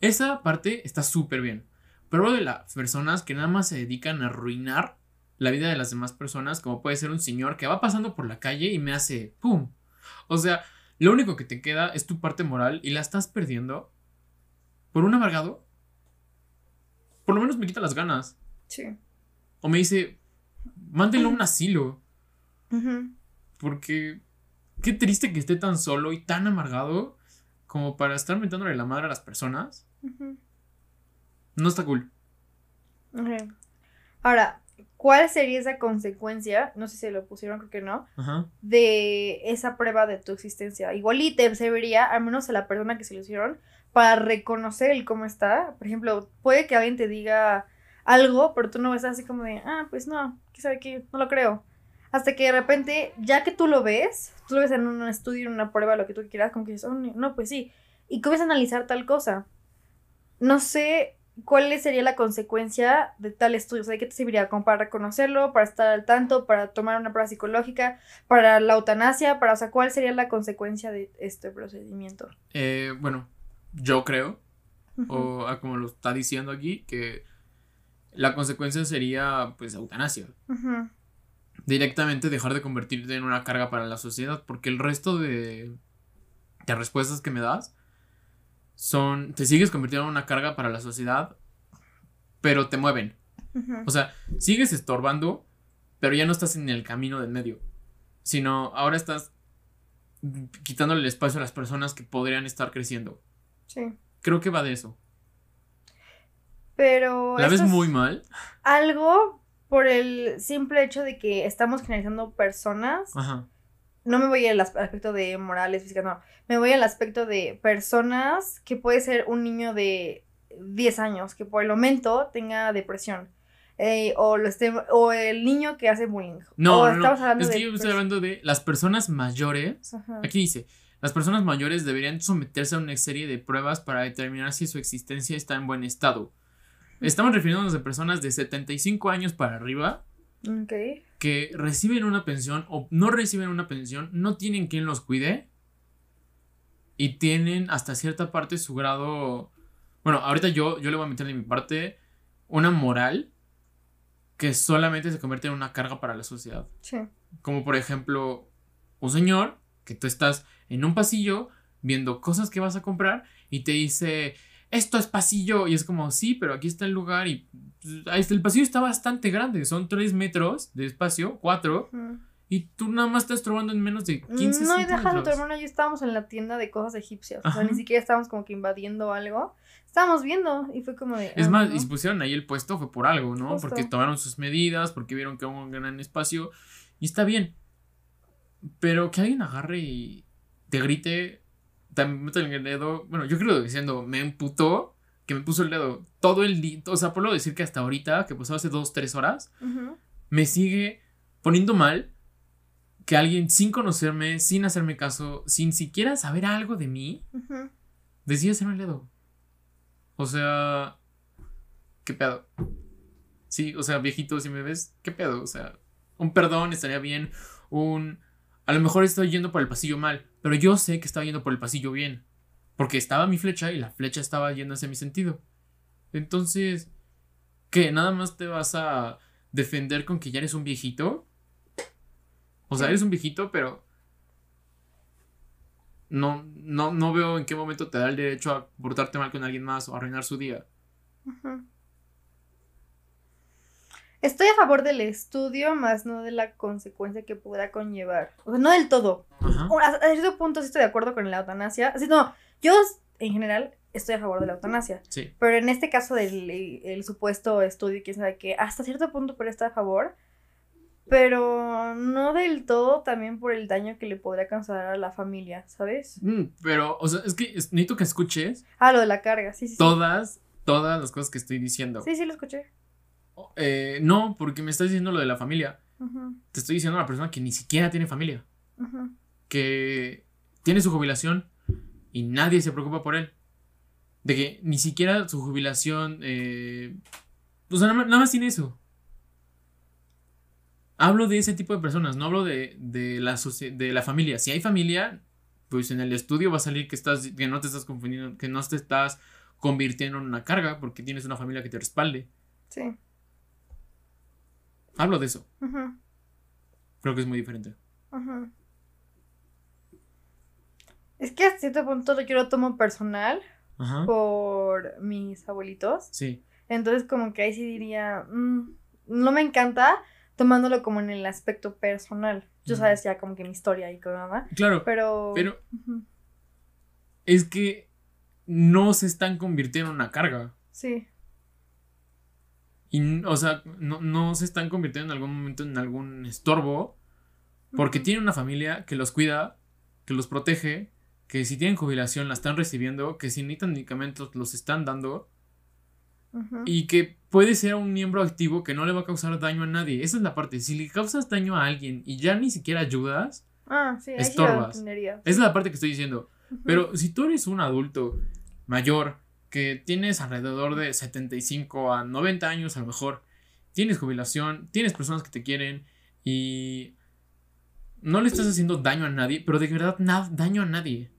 Esa parte está súper bien. Pero de las personas que nada más se dedican a arruinar la vida de las demás personas, como puede ser un señor que va pasando por la calle y me hace ¡pum! O sea, lo único que te queda es tu parte moral y la estás perdiendo por un amargado. Por lo menos me quita las ganas. Sí. O me dice, mándenlo a un asilo. Ujú. Porque qué triste que esté tan solo y tan amargado como para estar mentándole la madre a las personas. Ujú. No está cool. Ok. Ahora, ¿cuál sería esa consecuencia? No sé si lo pusieron, creo que no. Ajá. De esa prueba de tu existencia. Igual y te serviría, al menos a la persona que se lo hicieron, para reconocer el cómo está. Por ejemplo, puede que alguien te diga algo, pero tú no ves así como de, ah, pues no, ¿qué sabe qué? No lo creo. Hasta que de repente, ya que tú lo ves, tú lo ves en un estudio, en una prueba, lo que tú quieras, como que dices, oh, no, pues sí. Y comienzas a analizar tal cosa. No sé cuál sería la consecuencia de tal estudio. O sea, ¿de qué te serviría? Para reconocerlo, para estar al tanto, para tomar una prueba psicológica, para la eutanasia, para, o sea, ¿cuál sería la consecuencia de este procedimiento? Eh, bueno, yo creo, o como lo está diciendo aquí, que la consecuencia sería, pues, eutanasia. Directamente dejar de convertirte en una carga para la sociedad, porque el resto de, de respuestas que me das son, te sigues convirtiendo en una carga para la sociedad, pero te mueven. O sea, sigues estorbando, pero ya no estás en el camino del medio, sino ahora estás quitándole el espacio a las personas que podrían estar creciendo. Sí. Creo que va de eso. Pero. ¿La ves muy mal? Algo por el simple hecho de que estamos generalizando personas. Ajá. No me voy al as- aspecto de morales, física, no. Me voy al aspecto de personas que puede ser un niño de 10 años que por el momento tenga depresión. eh, o, lo esté, o el niño que hace bullying. No, o no, no. Es que yo estoy hablando de las personas mayores. Ajá. Aquí dice, las personas mayores deberían someterse a una serie de pruebas para determinar si su existencia está en buen estado. Estamos refiriéndonos a personas de 75 años para arriba Ok. que reciben una pensión o no reciben una pensión, no tienen quien los cuide y tienen hasta cierta parte su grado, bueno, ahorita yo, yo le voy a meter de mi parte una moral que solamente se convierte en una carga para la sociedad. Sí. Como por ejemplo, un señor que tú estás en un pasillo viendo cosas que vas a comprar y te dice, esto es pasillo. Y es como, sí, pero aquí está el lugar y pues, el pasillo está bastante grande. Son 3 metros de espacio, 4. Y tú nada más estás probando en menos de 15 No, y déjalo, tu hermana y yo estábamos en la tienda de cosas egipcias. O sea, ni siquiera estábamos como que invadiendo algo. Estábamos viendo y fue como de. Es ah, más, y si pusieron ahí el puesto fue por algo, ¿no? Porque tomaron sus medidas, porque vieron que hubo un gran espacio. Y está bien. Pero que alguien agarre y te grite, también mete el dedo. Bueno, yo creo diciendo, me emputó que me puso el dedo todo el día. O sea, puedo decir que hasta ahorita, que pasó hace dos, tres horas, me sigue poniendo mal que alguien sin conocerme, sin hacerme caso, sin siquiera saber algo de mí, decide hacerme el dedo. O sea, ¿qué pedo? Sí, o sea, viejito, si me ves, ¿qué pedo? O sea, un perdón estaría bien, un... A lo mejor estoy yendo por el pasillo mal, pero yo sé que estaba yendo por el pasillo bien, porque estaba mi flecha y la flecha estaba yendo hacia mi sentido. Entonces, ¿qué? ¿Nada más te vas a defender con que ya eres un viejito? O sea, eres un viejito, pero no, no, no veo en qué momento te da el derecho a portarte mal con alguien más o arruinar su día. Estoy a favor del estudio, más no de la consecuencia que pueda conllevar. O sea, no del todo. A, cierto punto sí estoy de acuerdo con la eutanasia. Así, no, yo en general estoy a favor de la eutanasia. Sí. Pero en este caso del el, supuesto estudio, quién sabe que hasta cierto punto pero está a favor pero no del todo también por el daño que le podría causar a la familia, ¿sabes? Mm, pero, o sea, es que necesito que escuches. Ah, lo de la carga, sí, sí. Todas, todas las cosas que estoy diciendo. Sí, sí, lo escuché. Eh, no, porque me estás diciendo lo de la familia. Te estoy diciendo a la persona que ni siquiera tiene familia. Que tiene su jubilación y nadie se preocupa por él. De que ni siquiera su jubilación. Eh, o sea, nada más tiene eso. Hablo de ese tipo de personas, no hablo de, la, de la familia. Si hay familia, pues en el estudio va a salir que, estás, que no te estás confundiendo, que no te estás convirtiendo en una carga porque tienes una familia que te respalde. Sí. Hablo de eso. Creo que es muy diferente. Es que a cierto punto yo lo tomo personal por mis abuelitos. Sí. Entonces como que ahí sí diría, mm, no me encanta, tomándolo como en el aspecto personal. Yo sabes ya como que mi historia y nada. Claro. Pero. Pero. Es que no se están convirtiendo en una carga. Sí. Y, o sea, no, se están convirtiendo en algún momento en algún estorbo. Porque tienen una familia que los cuida, que los protege, que si tienen jubilación la están recibiendo, que si necesitan medicamentos los están dando. Y que puede ser un miembro activo que no le va a causar daño a nadie. Esa es la parte. Si le causas daño a alguien y ya ni siquiera ayudas, ah, estorbas. Esa es la parte que estoy diciendo. Pero si tú eres un adulto mayor que tienes alrededor de 75 a 90 años a lo mejor, tienes jubilación, tienes personas que te quieren y no le estás haciendo daño a nadie, pero de verdad daño a nadie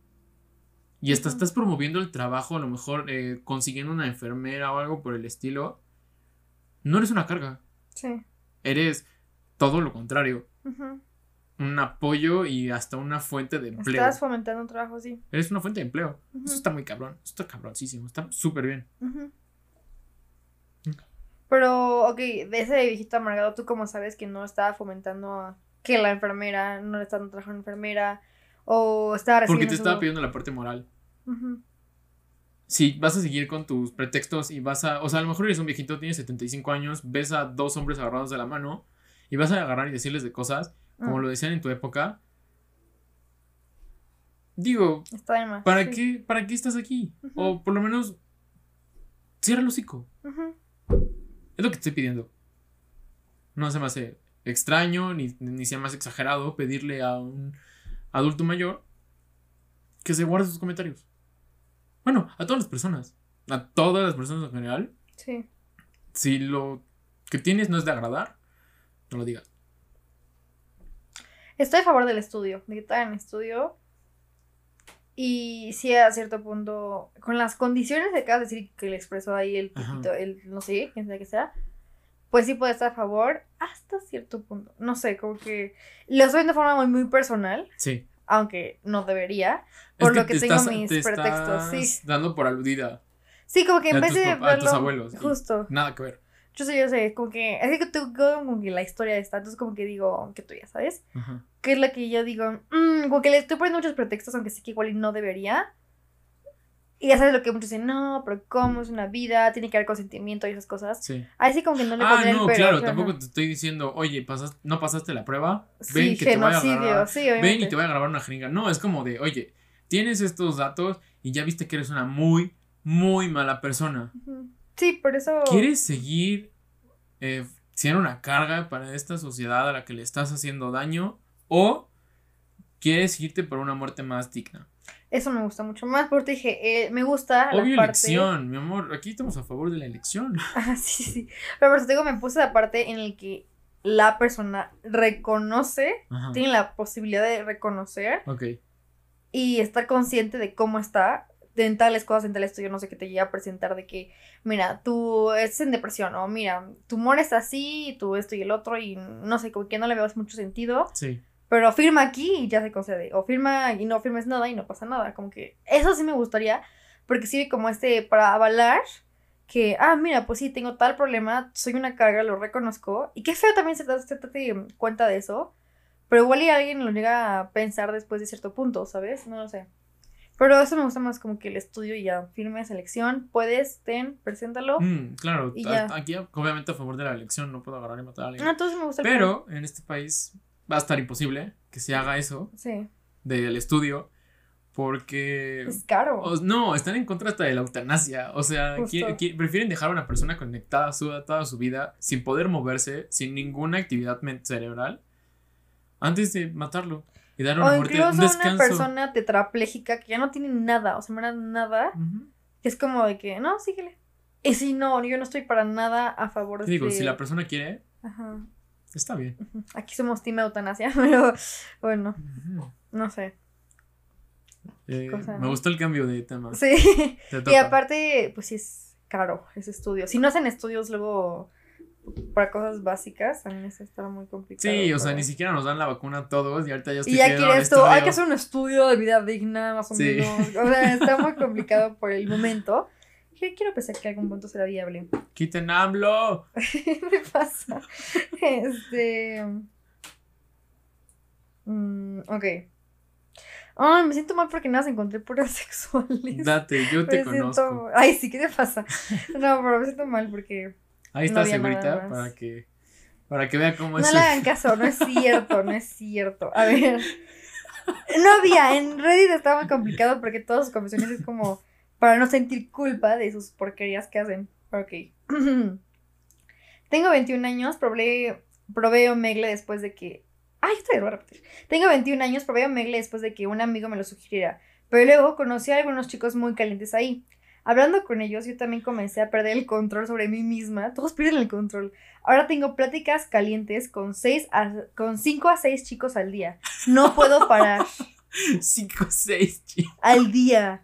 y hasta estás promoviendo el trabajo, a lo mejor eh, consiguiendo una enfermera o algo por el estilo, no eres una carga. Sí. Eres todo lo contrario. Un apoyo y hasta una fuente de empleo. Estás fomentando un trabajo, sí. Eres una fuente de empleo. Eso está muy cabrón. Eso está cabroncísimo. Está súper bien. Pero, ok, de ese viejito amargado, ¿tú cómo sabes que no estaba fomentando que la enfermera no le estaba trabajando enfermera? O estaba Porque te estaba pidiendo la parte moral. Si vas a seguir con tus pretextos y vas a. O sea, a lo mejor eres un viejito, tienes 75 años, ves a dos hombres agarrados de la mano y vas a agarrar y decirles de cosas, como mm. lo decían en tu época. Digo, ¿para, qué, ¿para qué estás aquí? O por lo menos, cierra el hocico. Es lo que te estoy pidiendo. No se me hace extraño, ni, ni sea más exagerado pedirle a un adulto mayor que se guarde sus comentarios. Bueno, a todas las personas. A todas las personas en general. Sí. Si lo que tienes no es de agradar, no lo digas. Estoy a favor del estudio, de que te hagan estudio. Y si a cierto punto, con las condiciones que acabas de decir que le expresó ahí el el no sé, quién sabe que sea, pues sí puede estar a favor hasta cierto punto. No sé, como que lo estoy viendo de forma muy, muy personal. Sí. aunque no debería, por lo que tengo mis pretextos, sí. Dando por aludida. Sí, como que en vez de a tus abuelos. Justo. Nada que ver. Yo sé, yo sé, como que, así que tú, como que la historia está, entonces como que digo, que tú ya sabes, que es la que yo digo, mmm, como que le estoy poniendo muchos pretextos, aunque sé que igual y no debería, y ya sabes lo que muchos dicen, no, pero ¿cómo es una vida? Tiene que haber consentimiento y esas cosas. Sí. Ahí sí como que no le Ah, no, claro, tampoco te estoy diciendo, oye, no pasaste la prueba, ven que te voy a grabar, sí, ven y te voy a grabar una jeringa. No, es como de, oye, tienes estos datos y ya viste que eres una muy, muy mala persona. Sí, por eso. ¿Quieres seguir eh, siendo una carga para esta sociedad a la que le estás haciendo daño? ¿O quieres irte por una muerte más digna? Eso me gusta mucho más porque dije, eh, me gusta Obvio la parte... elección, mi amor, aquí estamos a favor de la elección. Ah, sí, sí. Pero por eso digo, me puse la parte en la que la persona reconoce, tiene la posibilidad de reconocer. Ok. Y estar consciente de cómo está en tales cosas, en tal esto, yo no sé qué te llega a presentar de que, mira, tú estás en depresión, o mira, tu humor está así, tú esto y el otro, y no sé, como que no le veas mucho sentido. Sí. Pero firma aquí y ya se concede. O firma y no firmes nada y no pasa nada. Como que eso sí me gustaría. Porque sirve como este para avalar que, ah, mira, pues sí, tengo tal problema, soy una carga, lo reconozco. Y qué feo también se te, se cuenta de eso. Pero igual y alguien lo llega a pensar después de cierto punto, ¿sabes? No lo sé. Pero eso me gusta más como que el estudio y ya firme selección. Puedes, ten, preséntalo. Mm, claro, aquí obviamente a favor de la elección no puedo agarrar y matar a alguien. Ah, entonces me gusta Pero en este país va a estar imposible que se haga eso sí. del estudio porque... Es caro. no, están en contra hasta de la eutanasia. O sea, prefieren dejar a una persona conectada toda su vida, sin poder moverse, sin ninguna actividad cerebral, antes de matarlo. Y darle una muerte, un descanso. una persona tetrapléjica que ya no tiene nada, o sea, no nada, es como de que, no, síguele. Y si no, yo no estoy para nada a favor de... Digo, si la persona quiere, Ajá. Está bien. Aquí somos team eutanasia, pero bueno, no sé. Eh, me gustó el cambio de tema. Sí. Y aparte, pues sí es caro ese estudio. Si no hacen estudios luego para cosas básicas, también eso está muy complicado. Sí, o sea, ni siquiera nos dan la vacuna a todos y ahorita ya estoy Y ya quieres hay que hacer un estudio de vida digna, más o menos. O sea, está muy complicado por el momento quiero pensar que algún punto será viable. ¡Quiten AMLO! ¿Qué me pasa? Este. Mm, ok. Ay, me siento mal porque nada se encontré puras sexuales. Date, yo te conozco. Ay, sí, ¿qué te pasa? No, pero me siento mal porque. Ahí está segurita para que. Para que vea cómo es. No le hagan caso, no es cierto, no es cierto. A ver. No había, en Reddit estaba muy complicado porque todas sus confesiones es como para no sentir culpa de sus porquerías que hacen. Ok. Tengo 21 años, probé, probé Omegle después de que... Ay, estoy a repetir. Tengo 21 años, probé Omegle después de que un amigo me lo sugiriera. Pero luego conocí a algunos chicos muy calientes ahí. Hablando con ellos, yo también comencé a perder el control sobre mí misma. Todos pierden el control. Ahora tengo pláticas calientes con, seis a, con 5 a 6 chicos al día. No puedo parar. 5 a 6 chicos. Al día.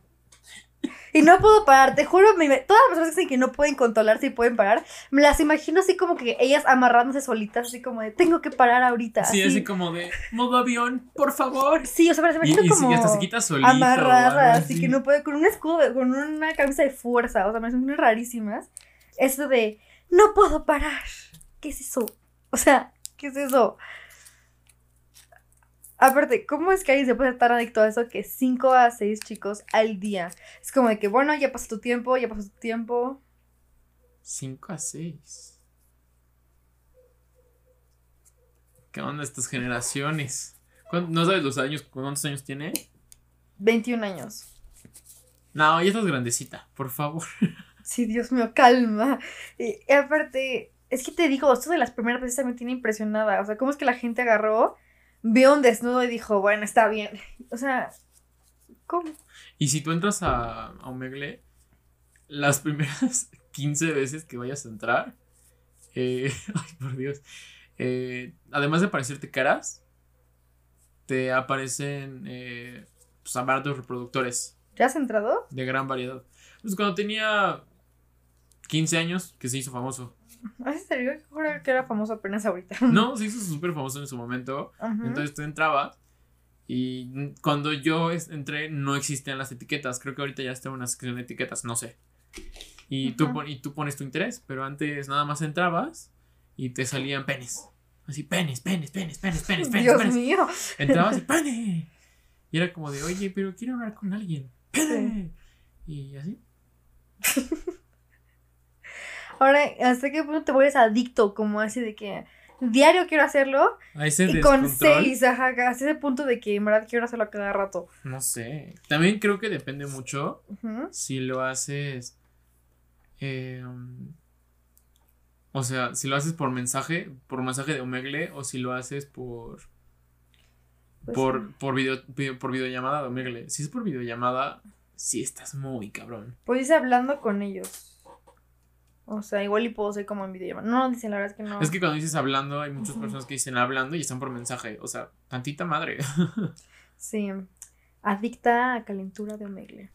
Y no puedo parar, te juro, todas las personas que dicen que no pueden controlarse y pueden parar, me las imagino así como que ellas amarrándose solitas, así como de, tengo que parar ahorita. Sí, así, como de, modo avión, por favor. Sí, o sea, me las imagino como... Y hasta se quita solita. Amarradas, así que no puede, con un escudo, con una camisa de fuerza, o sea, me las imagino rarísimas. Eso de, no puedo parar. ¿Qué es eso? O sea, ¿qué es eso? Aparte, ¿cómo es que alguien se puede estar adicto a eso que 5 a 6 chicos al día? Es como de que, bueno, ya pasó tu tiempo, ya pasó tu tiempo. 5 a 6. ¿Qué onda estas generaciones? ¿No sabes los años? ¿Cuántos años tiene? 21 años. No, ya estás grandecita, por favor. Sí, Dios mío, calma. Y, aparte, es que te digo, esto de las primeras veces me tiene impresionada. O sea, ¿cómo es que la gente agarró vio un desnudo y dijo, bueno, está bien. O sea, ¿cómo? Y si tú entras a, a Omegle, las primeras 15 veces que vayas a entrar, eh, ay, por Dios, eh, además de aparecerte caras, te aparecen eh, pues, aparatos reproductores. ¿Ya has entrado? De gran variedad. Pues cuando tenía 15 años, que se hizo famoso. ¿En serio? que era famoso apenas ahorita. No, se hizo súper famoso en su momento. Entonces tú entrabas Y cuando yo entré no existían las etiquetas. Creo que ahorita ya está una sección de etiquetas, no sé. Y, tú, y tú pones tu interés, pero antes nada más entrabas y te salían penes. Así, penes, penes, penes, penes, penes, penes. Dios penes. mío. Entrabas y pene. Y era como de, oye, pero quiero hablar con alguien. Pene. Y así. Ahora, ¿hasta qué punto te vuelves adicto? Como así de que diario quiero hacerlo. A ese Y con seis, ajá, hasta ese punto de que en verdad quiero hacerlo a cada rato. No sé. También creo que depende mucho si lo haces. eh, o sea, si lo haces por mensaje, por mensaje de Omegle, o si lo haces por. Pues por, sí. por, video, video- por videollamada de Omegle. Si es por videollamada, sí estás muy cabrón. Pues dice hablando con ellos. O sea, igual y puedo ser como en videollamada. No, dicen, la verdad es que no. Es que cuando dices hablando, hay muchas personas que dicen hablando y están por mensaje. O sea, tantita madre. Sí. Adicta a calentura de Omegle.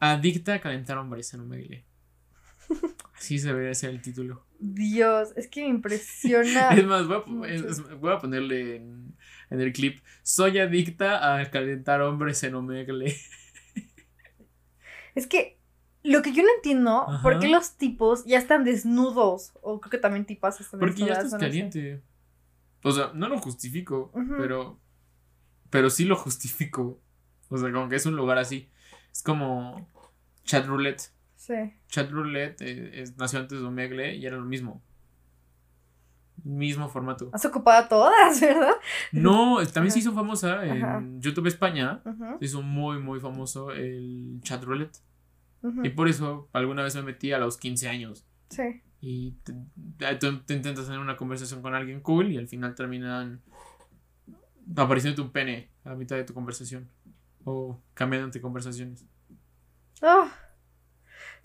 Adicta a calentar hombres en Omegle. Así se debería ser el título. Dios, es que me impresiona. Es más, voy a, es- es- voy a ponerle en, en el clip. Soy adicta a calentar hombres en Omegle. Es que lo que yo no entiendo, Ajá. ¿por qué los tipos ya están desnudos? O creo que también tipas están Porque ya estás o no sé. caliente. O sea, no lo justifico, pero. Pero sí lo justifico. O sea, como que es un lugar así. Es como. Chat roulette. Sí. Chat roulette eh, es- nació antes de Omegle y era lo mismo. Mismo formato. Has ocupado a todas, ¿verdad? No, también se hizo famosa en Ajá. YouTube España. Se hizo muy, muy famoso el chat roulette. Y por eso alguna vez me metí a los 15 años. Sí. Y te, intentas tener una conversación con alguien cool y al final terminan apareciendo un pene a mitad de tu conversación. O cambiándote conversaciones. Ah,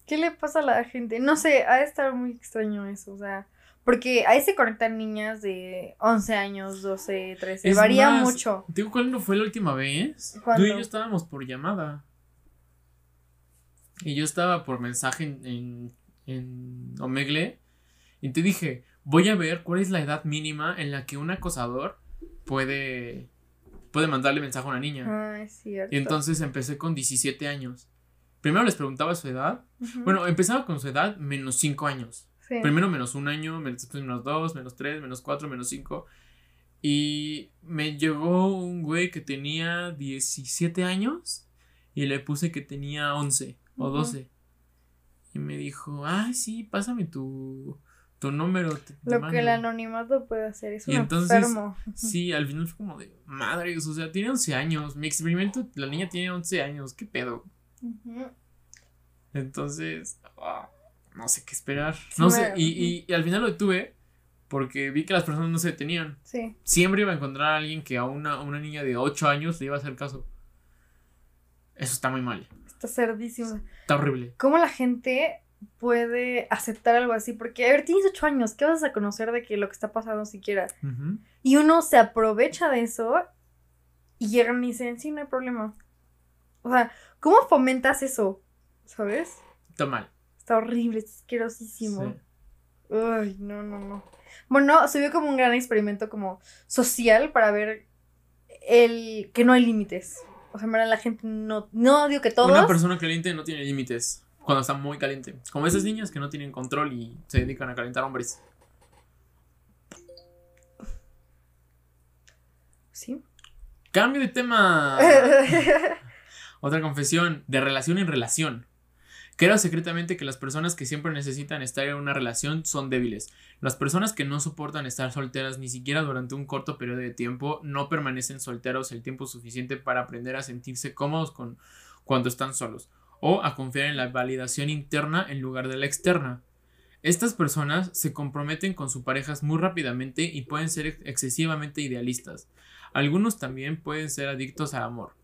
¿Qué le pasa a la gente? No sé, ha de estar muy extraño eso, o sea, porque ahí se conectan niñas de 11 años, 12, 13, Es varía más, mucho. ¿Te digo cuándo fue la última vez? ¿Cuándo? Tú y yo estábamos por llamada. Y yo estaba por mensaje en, en, en Omegle. Y te dije, voy a ver cuál es la edad mínima en la que un acosador puede, puede mandarle mensaje a una niña. Ah, es cierto. Y entonces empecé con 17 años. Primero les preguntaba su edad. Bueno, empezaba con su edad menos 5 años. sí. Primero menos un año, después menos dos, menos tres, menos cuatro, menos cinco. Y me llegó un güey que tenía 17 años y le puse que tenía 11 o Ujú. 12. Y me dijo, ah, sí, pásame tu, tu número. te- Lo mando". que el anonimato puede hacer es Y un entonces- enfermo. Sí, al final fue como de, madres, o sea, tiene 11 años. Mi experimento, la niña tiene 11 años, ¿qué pedo? Entonces, ah, no sé qué esperar. Sí, No me- sé, y, y, y al final lo detuve porque vi que las personas no se detenían. Sí. Siempre iba a encontrar a alguien que a una, a una niña de 8 años le iba a hacer caso. Eso está muy mal. Está cerdísimo. Está horrible. ¿Cómo la gente puede aceptar algo así? Porque, a ver, tienes ocho años, ¿qué vas a conocer de que lo que está pasando siquiera? Y uno se aprovecha de eso y llegan y dicen, sí, no hay problema. O sea, ¿cómo fomentas eso? ¿Sabes? Está mal. Está horrible, está asquerosísimo. Sí. Ay, no, no, no. Bueno, se vio como un gran experimento como social para ver el que no hay límites. O sea, en verdad la gente no, no digo que todos. Una persona caliente no tiene límites cuando está muy caliente. Como esas niñas que no tienen control y se dedican a calentar hombres. Sí. Cambio de tema. Otra confesión, de relación en relación. Creo secretamente que las personas que siempre necesitan estar en una relación son débiles. Las personas que no soportan estar solteras ni siquiera durante un corto periodo de tiempo no permanecen solteros el tiempo suficiente para aprender a sentirse cómodos con cuando están solos o a confiar en la validación interna en lugar de la externa. Estas personas se comprometen con sus parejas muy rápidamente y pueden ser ex- excesivamente idealistas. Algunos también pueden ser adictos al amor.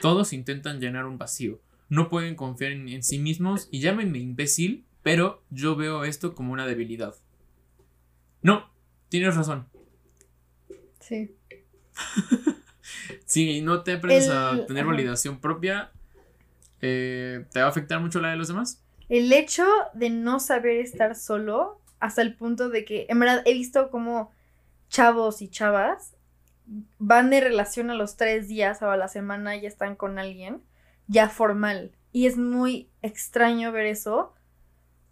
Todos intentan llenar un vacío. No pueden confiar en, en sí mismos y llámenme imbécil, pero yo veo esto como una debilidad. No, tienes razón. sí. Si no te aprendes a tener ajá. validación propia, eh, ¿te va a afectar mucho la de los demás? El hecho de no saber estar solo hasta el punto de que, en verdad, he visto como chavos y chavas van de relación a los tres días o a la semana y están con alguien, ya formal. Y es muy extraño ver eso.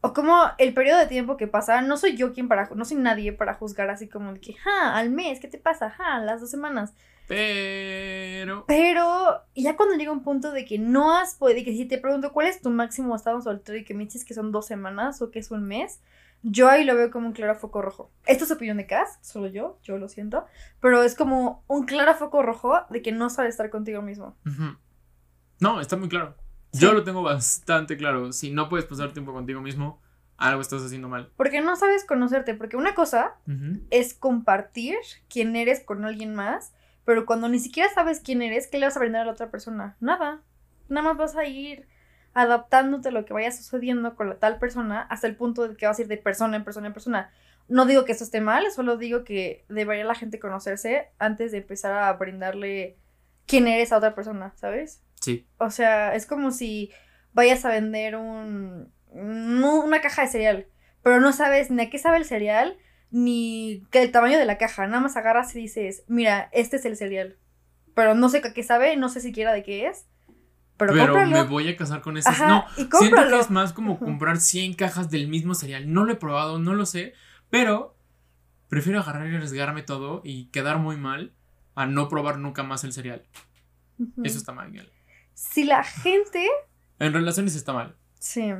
O como el periodo de tiempo que pasa, no soy yo quien para, no soy nadie para juzgar así como de que, ja, al mes, ¿qué te pasa? Ja, las dos semanas. Pero. Pero ya cuando llega un punto de que no has podido, que si te pregunto cuál es tu máximo estado soltero y que me dices que son dos semanas o que es un mes, yo ahí lo veo como un claro foco rojo. Esto es opinión de Cass, solo yo, yo lo siento, pero es como un claro foco rojo de que no sabes estar contigo mismo. No, está muy claro. Yo lo tengo bastante claro. Si no puedes pasar tiempo contigo mismo, algo estás haciendo mal. Porque no sabes conocerte, porque una cosa es compartir quién eres con alguien más, pero cuando ni siquiera sabes quién eres, ¿qué le vas a brindar a la otra persona? Nada. Nada más vas a ir adaptándote a lo que vaya sucediendo con la tal persona hasta el punto de que vas a ir de persona en persona en persona. No digo que eso esté mal, solo digo que debería la gente conocerse antes de empezar a brindarle quién eres a otra persona, ¿sabes? Sí. O sea, es como si vayas a vender un, una caja de cereal, pero no sabes ni a qué sabe el cereal, ni qué el tamaño de la caja. Nada más agarras y dices, mira, este es el cereal. Pero no sé a qué sabe, no sé siquiera de qué es. Pero, me voy a casar con ese. no, siento que es más como comprar 100 cajas del mismo cereal. No lo he probado, no lo sé. Pero prefiero agarrar y arriesgarme todo y quedar muy mal a no probar nunca más el cereal. Eso está mal, Si la gente. En relaciones está mal. Sí.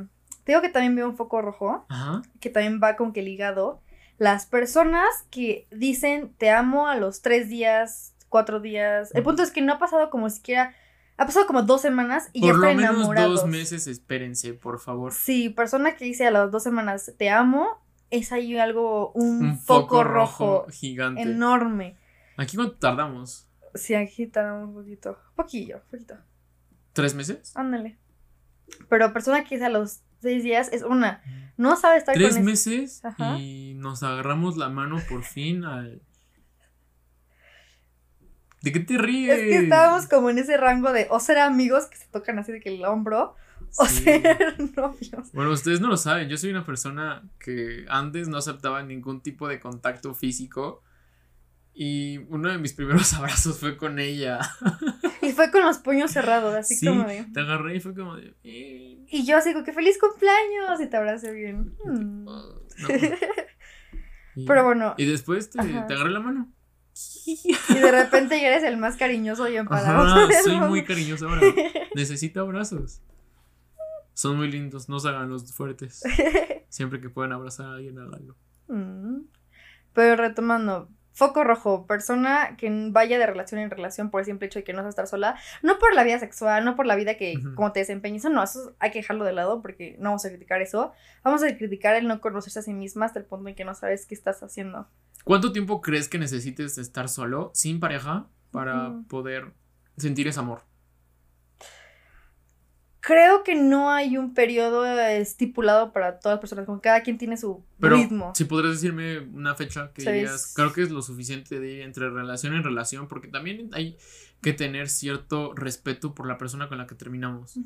Tengo que también veo un foco rojo. Ajá. Que también va con que ligado. Las personas que dicen te amo a los tres días, cuatro días. El punto es que no ha pasado como siquiera ha pasado como dos semanas y ya están. Por lo menos dos meses, espérense, por favor. Sí, persona que dice a las dos semanas, te amo, es ahí algo, un, foco, rojo, gigante. Enorme. ¿Aquí cuánto tardamos? Sí, aquí tardamos un poquito. Poquillo, poquito. ¿Tres meses? Ándale. Pero persona que dice a los seis días es una. No sabe estar ¿Tres con Tres meses y nos agarramos la mano por fin al ¿De qué te ríes? Es que estábamos como en ese rango de o ser amigos que se tocan así de que el hombro o ser novios. Bueno, ustedes no lo saben, yo soy una persona que antes no aceptaba ningún tipo de contacto físico y uno de mis primeros abrazos fue con ella. Fue con los puños cerrados, así como de... te agarré y fue como de... Eh". Y yo así como que feliz cumpleaños y te abracé bien. Mm. Pero bueno. Y después te, te agarré la mano. Y de repente ya eres el más cariñoso y empalado. soy muy cariñoso ahora. Necesito abrazos. Son muy lindos, no se hagan los fuertes. Siempre que puedan abrazar a alguien, háganlo. Mm. Pero retomando, foco rojo, persona que vaya de relación en relación por el simple hecho de que no vas a estar sola, no por la vida sexual, no por la vida que como te desempeñes, no, eso hay que dejarlo de lado porque no vamos a criticar eso. Vamos a criticar el no conocerse a sí misma hasta el punto en que no sabes qué estás haciendo. ¿Cuánto tiempo crees que necesites estar solo, sin pareja, para poder sentir ese amor? Creo que no hay un periodo estipulado para todas las personas, como cada quien tiene su Pero, ritmo. Si podrías decirme una fecha que digas, creo que es lo suficiente de ir entre relación en relación, porque también hay que tener cierto respeto por la persona con la que terminamos.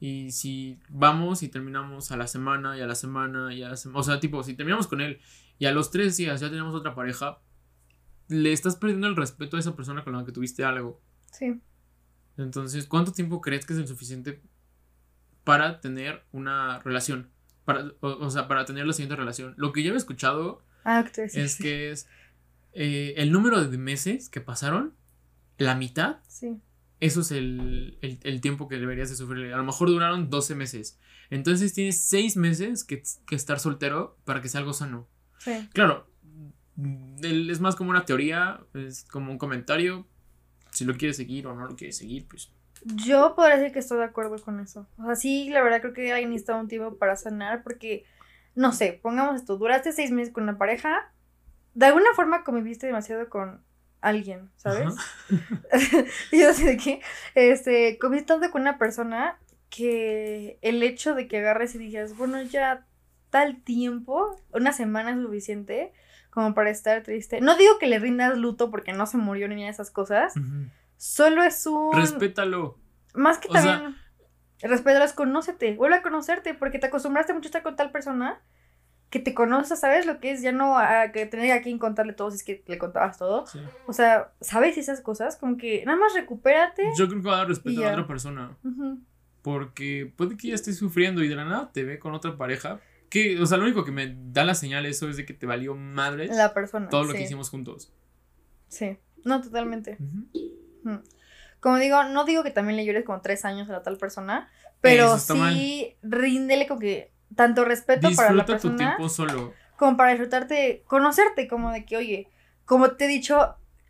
Y si vamos y terminamos a la semana y a la semana y a la semana, o sea, tipo, si terminamos con él y a los tres días ya tenemos otra pareja, le estás perdiendo el respeto a esa persona con la que tuviste algo. Sí. Entonces, ¿cuánto tiempo crees que es el suficiente para tener una relación? Para, o, sea, para tener la siguiente relación. Lo que yo he escuchado ah, es que es eh, el número de meses que pasaron, la mitad. Sí. Eso es el, el, tiempo que deberías de sufrir. A lo mejor duraron 12 meses. Entonces tienes 6 meses que, que estar soltero para que sea algo sano. Claro, es más como una teoría, es como un comentario. Si lo quieres seguir o no lo quieres seguir, pues. Yo podría decir que estoy de acuerdo con eso. O sea, sí, la verdad creo que alguien necesita un tiempo para sanar porque, no sé, pongamos esto, duraste seis meses con una pareja, de alguna forma conviviste demasiado con alguien, ¿sabes? y yo sé de qué, este, conviviste tanto con una persona que el hecho de que agarres y digas, bueno, ya tal tiempo, una semana es suficiente como para estar triste. No digo que le rindas luto porque no se murió ni nada de esas cosas. Solo es un. Respétalo. Más que también. Respétalo, es conócete. Vuelve a conocerte porque te acostumbraste mucho a estar con tal persona que te conoces, ¿sabes lo que es? Ya no a, que tener a quien contarle todo si es que le contabas todo. Sí. O sea, ¿sabes esas cosas? Como que nada más recupérate. Yo creo que va a dar respeto a otra persona. Porque puede que ya estés sufriendo y de la nada te ve con otra pareja. Que, o sea, lo único que me da la señal eso es de que te valió madres La persona. todo lo sí. que hicimos juntos. Sí. No, totalmente. Ujú. Como digo, no digo que también le llores como tres años a la tal persona, pero sí ríndele como que tanto respeto para la Disfruta tu persona tiempo solo. como para disfrutarte, conocerte, como de que, oye, como te he dicho,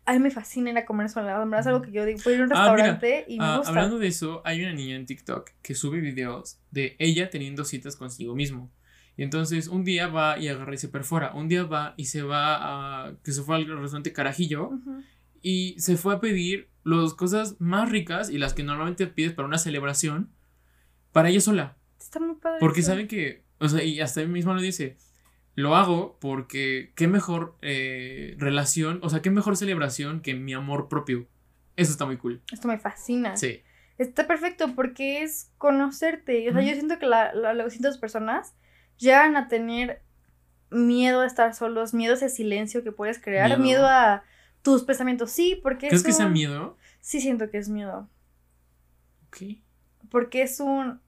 a mí me fascina ir a comer sola, en verdad es algo que yo digo, a ir a un Ah, mira, restaurante y me Ah, gusta. hablando de eso, hay una niña en TikTok que sube videos de ella teniendo citas consigo mismo. Y entonces un día va y agarra y se perfora. Un día va y se va a. que se fue al restaurante Carajillo Ujú. Y se fue a pedir las cosas más ricas y las que normalmente pides para una celebración para ella sola. Está muy padre. Porque eso. saben que, o sea, y hasta él mismo lo dice, lo hago porque qué mejor eh, relación, o sea, qué mejor celebración que mi amor propio. Eso está muy cool. Esto me fascina. Sí. Está perfecto porque es conocerte. O sea, yo siento que la, la, las distintas personas llegan a tener miedo a estar solos, miedo a ese silencio que puedes crear, Miedo. miedo, a tus pensamientos. Sí, porque ¿Crees es que sea miedo? Sí siento que es miedo. Ok. Porque es un...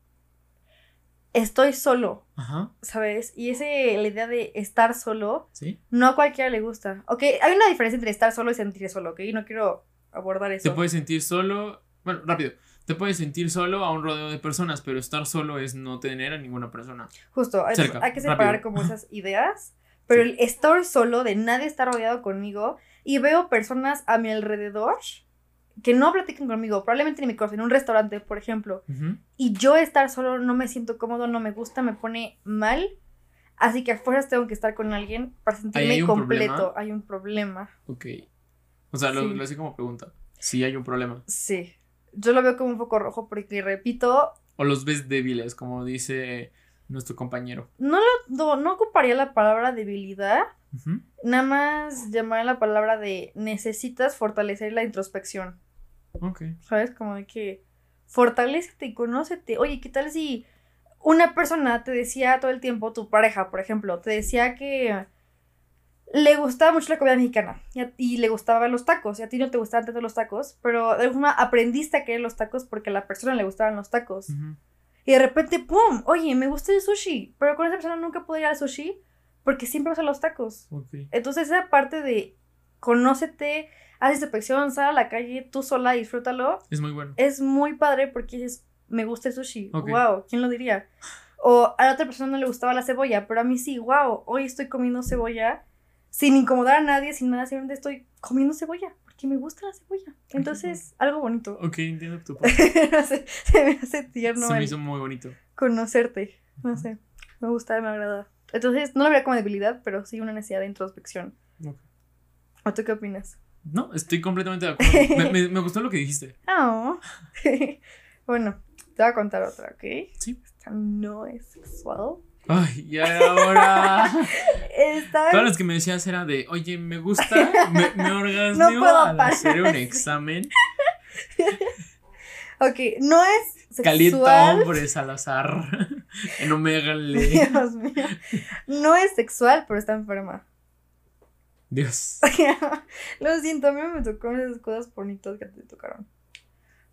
Estoy solo, Ajá. ¿sabes? Y ese, la idea de estar solo, ¿Sí? no a cualquiera le gusta. Ok, hay una diferencia entre estar solo y sentirse solo, ¿ok? No quiero abordar eso. Te puedes sentir solo. Bueno, rápido. Te puedes sentir solo a un rodeo de personas, pero estar solo es no tener a ninguna persona. Justo, hay, Cerca, hay que separar rápido. como esas ideas. Pero Sí. el estar solo, de nadie está rodeado conmigo, y veo personas a mi alrededor que no platican conmigo, probablemente en mi casa, en un restaurante, por ejemplo, Ujú. y yo estar solo no me siento cómodo, no me gusta, me pone mal. Así que a fuerzas tengo que estar con alguien para sentirme hay completo. problema? Hay un problema. Ok. O sea, lo, Sí. lo hice como pregunta. Si hay un problema. Sí. Yo lo veo como un foco rojo porque, repito, O los ves débiles, como dice nuestro compañero. no, lo, no, no ocuparía la palabra debilidad, nada más llamaría la palabra de necesitas fortalecer la introspección. Ok. ¿Sabes? Como de que fortalécete y conócete. Oye, ¿qué tal si una persona te decía todo el tiempo, tu pareja, por ejemplo, te decía que le gustaba mucho la comida mexicana y, a- y le gustaban los tacos y a ti no te gustaban tanto los tacos, pero de alguna forma aprendiste a querer los tacos porque a la persona le gustaban los tacos. Y de repente, ¡pum! Oye, me gusta el sushi, pero con esa persona nunca puedo ir al sushi porque siempre usa los tacos. Entonces esa parte de conócete, haz introspección, sal a la calle tú sola, disfrútalo, Es muy bueno. es muy padre porque dices, me gusta el sushi, wow, ¿quién lo diría? O a la otra persona no le gustaba la cebolla, pero a mí sí, wow, hoy estoy comiendo cebolla sin incomodar a nadie, sin nada, simplemente estoy comiendo cebolla porque me gusta la cebolla. Entonces, algo bonito. Ok, entiendo tu punto. No sé, se me hace tierno Se me hizo muy bonito. conocerte, no sé, me gusta, me agrada. Entonces, no lo vería como debilidad, pero sí una necesidad de introspección. Ok. ¿O tú qué opinas? No, estoy completamente de acuerdo. Me, me- me gustó lo que dijiste. Oh. bueno, te voy a contar otra, ¿ok? Sí. Esta no es sexual. Ay, y ahora. Esta Todas las que me decías era de, oye, me gusta, me, me orgasmeo No puedo al hacer un parar. examen. Ok, no es Calienta sexual. hombre Salazar. en Omega. Dios mío. No es sexual, pero está enferma. Dios. Lo siento, a mí me tocó esas cosas bonitas que te tocaron.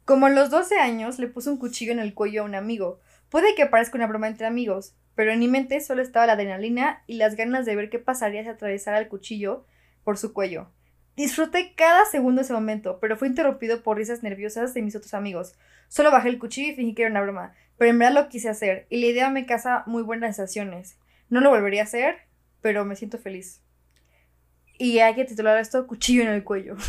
Como a los 12 años, le puso un cuchillo en el cuello a un amigo. Puede que parezca una broma entre amigos, pero en mi mente solo estaba la adrenalina y las ganas de ver qué pasaría si atravesara el cuchillo por su cuello. Disfruté cada segundo de ese momento, pero fue interrumpido por risas nerviosas de mis otros amigos. Solo bajé el cuchillo y fingí que era una broma, pero en verdad lo quise hacer, y la idea me causa muy buenas sensaciones. No lo volvería a hacer, pero me siento feliz. Y hay que titular esto Cuchillo en el cuello.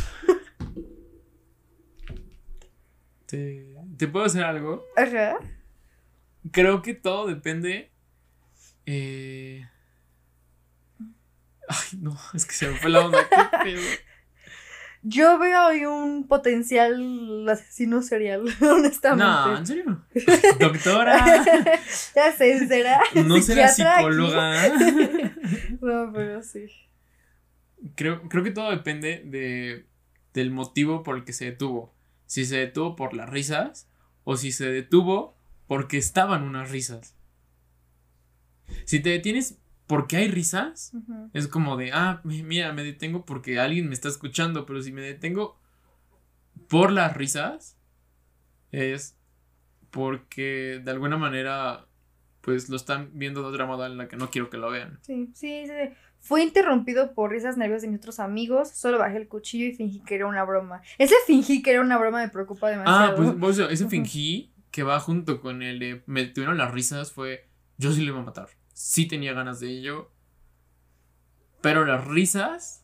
¿Te, ¿Te puedo hacer algo? Ajá. Creo que todo depende. Eh... Ay, no, es que se me fue la onda. qué pedo. Yo veo ahí un potencial asesino serial, honestamente. No, en serio. Doctora, ya sé, será. no será psicóloga. No, pero sí. Creo, creo que todo depende de, del motivo por el que se detuvo. Si se detuvo por las risas o si se detuvo porque estaban unas risas. Si te detienes porque hay risas, es como de, ah, mi- mira, me detengo porque alguien me está escuchando, pero si me detengo por las risas, es porque de alguna manera, pues lo están viendo de otra moda en la que no quiero que lo vean. Sí, sí, sí. Fue interrumpido por risas nerviosas de mis otros amigos. Solo bajé el cuchillo y fingí que era una broma. Ese fingí que era una broma me preocupa demasiado. Ah, pues, pues, ese fingí que va junto con el de me tuvieron las risas fue yo sí lo iba a matar. Sí tenía ganas de ello. Pero las risas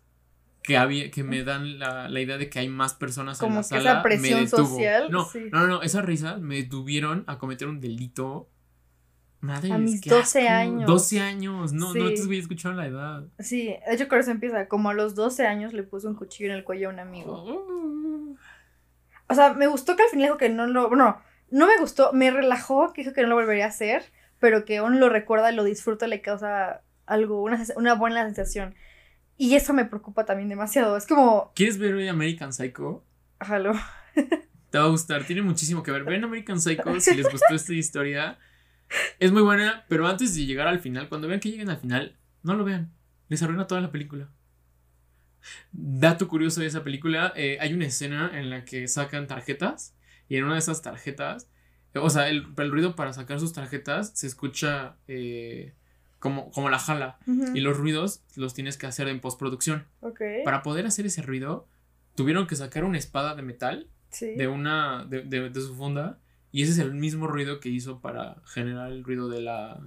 que había que me dan la, la idea de que hay más personas Como en la que esa sala me presión detuvo. social, No, sí. no, no, esas risas me detuvieron a cometer un delito. Madre, A mis qué 12 asco. años. 12 años. No, no te voy a escuchar la edad. Sí, de hecho, con eso empieza. Como a los 12 años le puso un cuchillo en el cuello a un amigo. Oh. O sea, me gustó que al final dijo que no lo. Bueno, no me gustó, me relajó que dijo que no lo volvería a hacer, pero que aún lo recuerda, lo disfruta, le causa algo, una, una buena sensación. Y eso me preocupa también demasiado. Es como. ¿Quieres ver hoy American Psycho? Jalo. Te va a gustar, tiene muchísimo que ver. Ven American Psycho si les gustó esta historia. Es muy buena, pero antes de llegar al final, cuando vean que lleguen al final, no lo vean. Les arruina toda la película. Dato curioso de esa película, eh, hay una escena en la que sacan tarjetas y en una de esas tarjetas, o sea, el, el ruido para sacar sus tarjetas se escucha eh, como, como la jala y los ruidos los tienes que hacer en postproducción. Para poder hacer ese ruido, tuvieron que sacar una espada de metal Sí. de una de, de- de su funda y ese es el mismo ruido que hizo para generar el ruido de la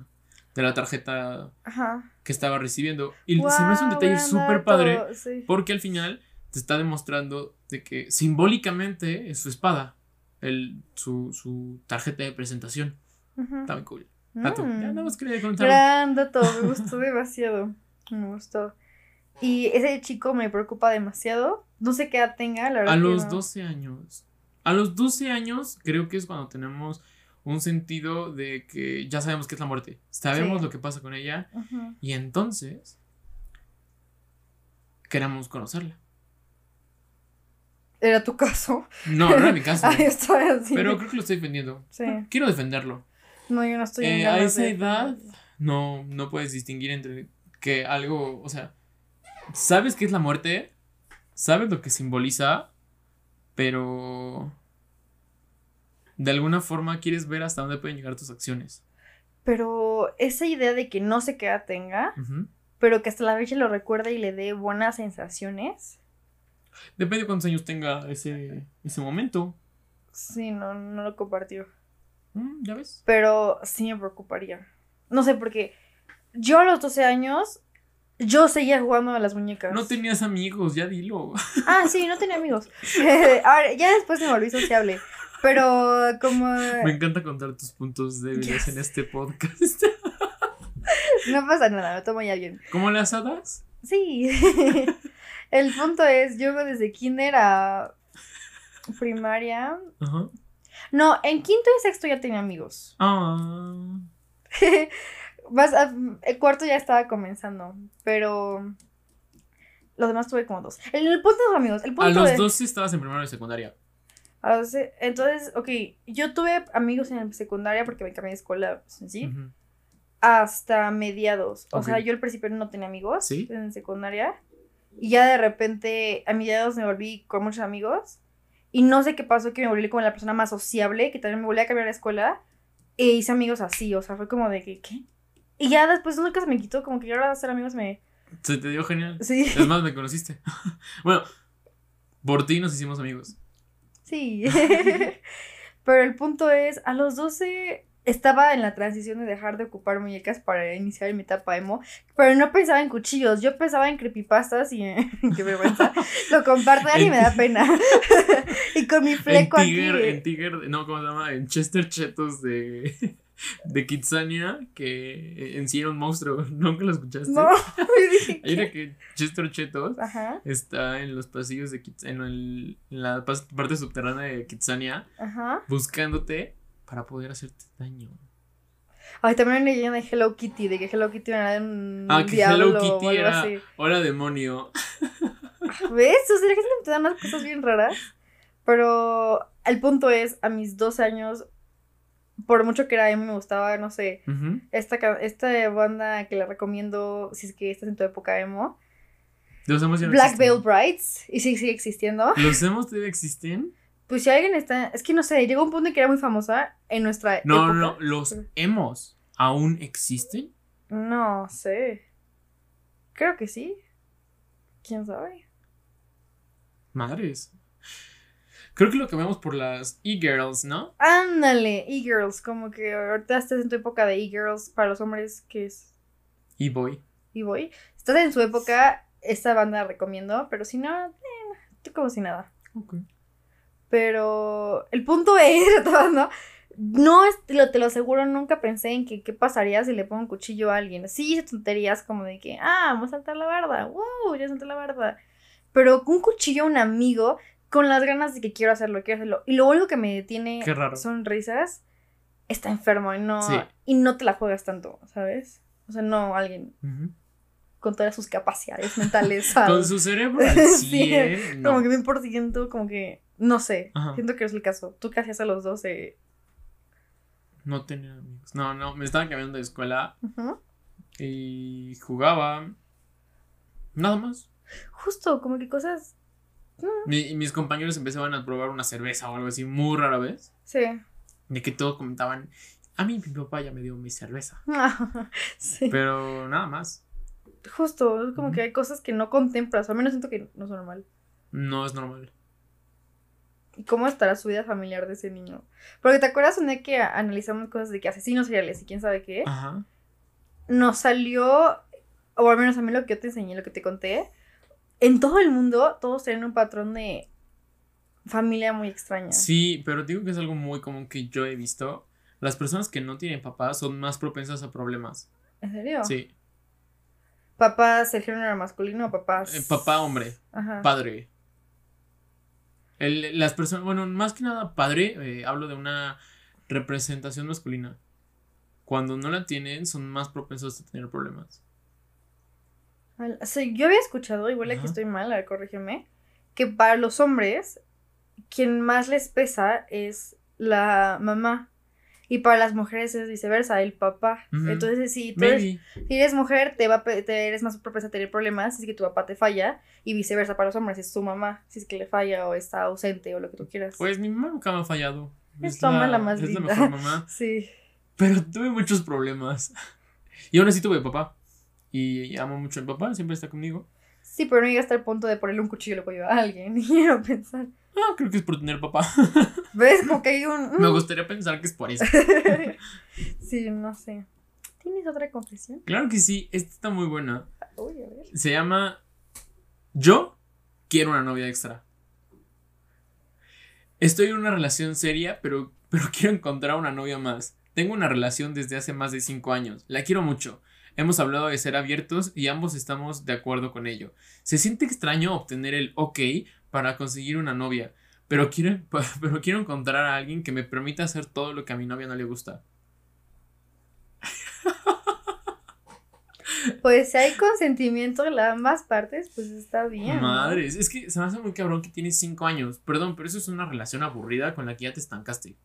de la tarjeta Ajá. que estaba recibiendo y se me hace un detalle súper padre Sí. porque al final te está demostrando de que simbólicamente es su espada el su, su tarjeta de presentación Ujú. está muy cool dato Mm. ya nada más quería contar Gran dato, me gustó demasiado. Me gustó. Y ese chico me preocupa demasiado. No sé qué edad tenga, la verdad. a los no. 12 años a los 12 años creo que es cuando tenemos un sentido de que ya sabemos qué es la muerte sabemos Sí. lo que pasa con ella Ujú. Y entonces queremos conocerla. Era tu caso. No, no era mi caso. Ay, estoy así. pero creo que lo estoy defendiendo. Sí. Quiero defenderlo. No, yo no estoy en Eh, a esa de- edad no, no puedes distinguir entre que algo, o sea, sabes qué es la muerte, sabes lo que simboliza, pero de alguna forma quieres ver hasta dónde pueden llegar tus acciones. Pero esa idea de que no sé qué edad tenga, pero que hasta la fecha lo recuerde y le dé buenas sensaciones. Depende de cuántos años tenga ese, ese momento. Sí, no, no lo compartió. Mm, ¿Ya ves? Pero sí me preocuparía. No sé, porque yo a los 12 años, yo seguía jugando a las muñecas. No tenías amigos, ya dilo. Ah, sí, no tenía amigos. Ahora, ya después me volví sociable. Pero como... Me encanta contar tus puntos débiles en este podcast. No pasa nada, me tomo ya bien. ¿Cómo las hadas? Sí. El punto es, yo desde kinder a primaria... No, en quinto y sexto ya tenía amigos. Ah. Más, a- el cuarto ya estaba comenzando, pero... Los demás tuve como dos. El, el punto es amigos. El punto A los es, 12 estabas en primero de secundaria. a los entonces, ok, yo tuve amigos en secundaria porque me cambié de escuela, pues, sí. Hasta mediados. O sea, yo al principio no tenía amigos ¿Sí? en secundaria. Y ya de repente, a mediados me volví con muchos amigos. Y no sé qué pasó, que me volví como la persona más sociable, que también me volví a cambiar de escuela. E hice amigos así, o sea, fue como de que, ¿qué? Y ya después nunca se me quitó, como que yo ahora hacer amigos me... Se te dio genial. Sí, Es más, me conociste. bueno, por ti nos hicimos amigos. sí. Pero el punto es, a los 12 estaba en la transición de dejar de ocupar muñecas para iniciar mi etapa emo, pero no pensaba en cuchillos, yo pensaba en creepypastas y en... qué vergüenza, lo comparto ya ni me da pena. y con mi En fleco aquí. Tiger, en Tiger, no, ¿cómo se llama? En Chester Chetos de, de Kitsania, que en sí era un monstruo. ¿Nunca lo escuchaste? No, Hay una que Chester Chetos Ajá, está en los pasillos de Kits en, en la parte subterránea de Kitsania ajá. buscándote para poder hacerte daño. Ay, también una leyenda de Hello Kitty, de que Hello Kitty era un Ah, que diablo Hello o Kitty algo era así. hola demonio. ¿Ves? O sea, la gente te da unas cosas bien raras. Pero el punto es, a mis 12 años, por mucho que era emo, me gustaba, no sé, Ujú. esta, ca- esta banda que la recomiendo si es que estás en tu época emo. Los emos ya no Black. Veil Brides. Y sí, sigue existiendo. ¿Los emos todavía existen? Pues si alguien está. Es que no sé, llegó un punto en que era muy famosa en nuestra No, época. no, los emos aún existen. No sé. Creo que sí. ¿Quién sabe? Madres. Creo que lo cambiamos por las e-girls, ¿no? Ándale, e-girls. Como que ahorita estás en tu época de e-girls para los hombres, que es E-boy. e-boy. Estás en su época, esta banda la recomiendo, pero si no, eh, tú como si nada. Ok. Pero el punto es, ¿no? No, lo, te lo aseguro, nunca pensé en que qué pasaría si le pongo un cuchillo a alguien. Sí, hice tonterías como de que, ah, vamos a saltar la barda, wow, ya salté la barda. Pero con un cuchillo a un amigo, con las ganas de que quiero hacerlo, quiero hacerlo. Y lo único que me detiene son risas. Está enfermo y no, Sí. y no te la juegas tanto, ¿sabes? O sea, no alguien. Con todas sus capacidades mentales. ¿sabes? Con su cerebro al Sí, 100, no. Como que 100%, como que, no sé, Ajá. siento que es el caso. Tú casi a los dos, eh, No tenía amigos. No, no, me estaban cambiando de escuela ujú. y jugaba. Nada más. Justo, como que cosas, Mi- y mis compañeros empezaban a probar una cerveza o algo así muy rara vez. sí. De que todos comentaban, a mí mi papá ya me dio mi cerveza. sí. Pero nada más. Justo, es como que hay cosas que no contemplas, al menos siento que no es normal. No es normal. ¿Y cómo estará su vida familiar de ese niño? Porque te acuerdas un día que analizamos cosas de que asesinos seriales y quién sabe qué. Ajá. Nos salió, o al menos a mí lo que yo te enseñé, lo que te conté. En todo el mundo, todos tienen un patrón de familia muy extraña. Sí, pero digo que es algo muy común que yo he visto. Las personas que no tienen papás son más propensas a problemas. ¿En serio? Sí. ¿Papás el género masculino o papás? Eh, papá, hombre. Ajá. Padre. El- las personas, bueno, más que nada padre, eh, hablo de una representación masculina. Cuando no la tienen, son más propensos a tener problemas. Al- o sea, yo había escuchado, igual aquí Ajá. estoy mal, a ver, corrígeme, que para los hombres, quien más les pesa es la mamá. Y para las mujeres es viceversa, el papá. Entonces, si tú eres, Maybe. si eres mujer, te va a te eres más propensa a tener problemas si es que tu papá te falla. Y viceversa para los hombres, es tu mamá, si es que le falla o está ausente o lo que tú quieras. Pues mi mamá nunca me ha fallado. Es tu mamá la más es la mejor mamá. Sí. Pero tuve muchos problemas. Y aún así tuve papá. Y amo mucho al papá, siempre está conmigo. Sí, pero no llega hasta el punto de ponerle un cuchillo en el cuello a alguien. Quiero pensar. Ah, creo que es por tener papá. ¿Ves? Como que hay un. Me gustaría pensar que es por eso. sí, no sé. ¿Tienes otra confesión? Claro que sí, esta está muy buena. Uy, a ver. Se llama Yo quiero una novia extra. Estoy en una relación seria, pero, pero quiero encontrar una novia más. Tengo una relación desde hace más de 5 años. La quiero mucho. Hemos hablado de ser abiertos y ambos estamos de acuerdo con ello. Se siente extraño obtener el ok para conseguir una novia, pero quiero, pero quiero encontrar a alguien que me permita hacer todo lo que a mi novia no le gusta. Pues si hay consentimiento de ambas partes, pues está bien. Madres, es que se me hace muy cabrón que tienes 5 años. Perdón, pero eso es una relación aburrida con la que ya te estancaste.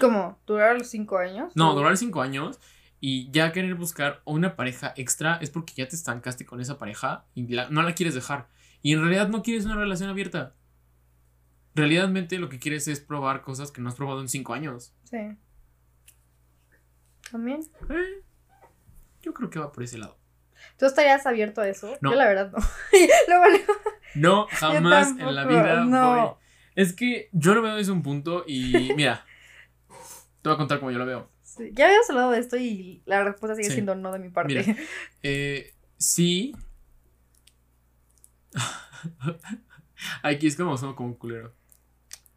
¿Cómo? ¿Durar los cinco años? No, ¿O- durar 5 años y ya querer buscar una pareja extra es porque ya te estancaste con esa pareja y la- no la quieres dejar. Y en realidad no quieres una relación abierta. Realmente lo que quieres es probar cosas que no has probado en 5 años. Sí. También. Eh, yo creo que va por ese lado. ¿Tú estarías abierto a eso? No. Yo la verdad no. No, jamás en la vida no. voy. Es que yo lo veo desde un punto y mira, te voy a contar cómo yo lo veo. sí, Ya habíamos hablado de esto y la respuesta sigue Sí. siendo no de mi parte. Mira. Eh, sí. Aquí es como somos como un culero.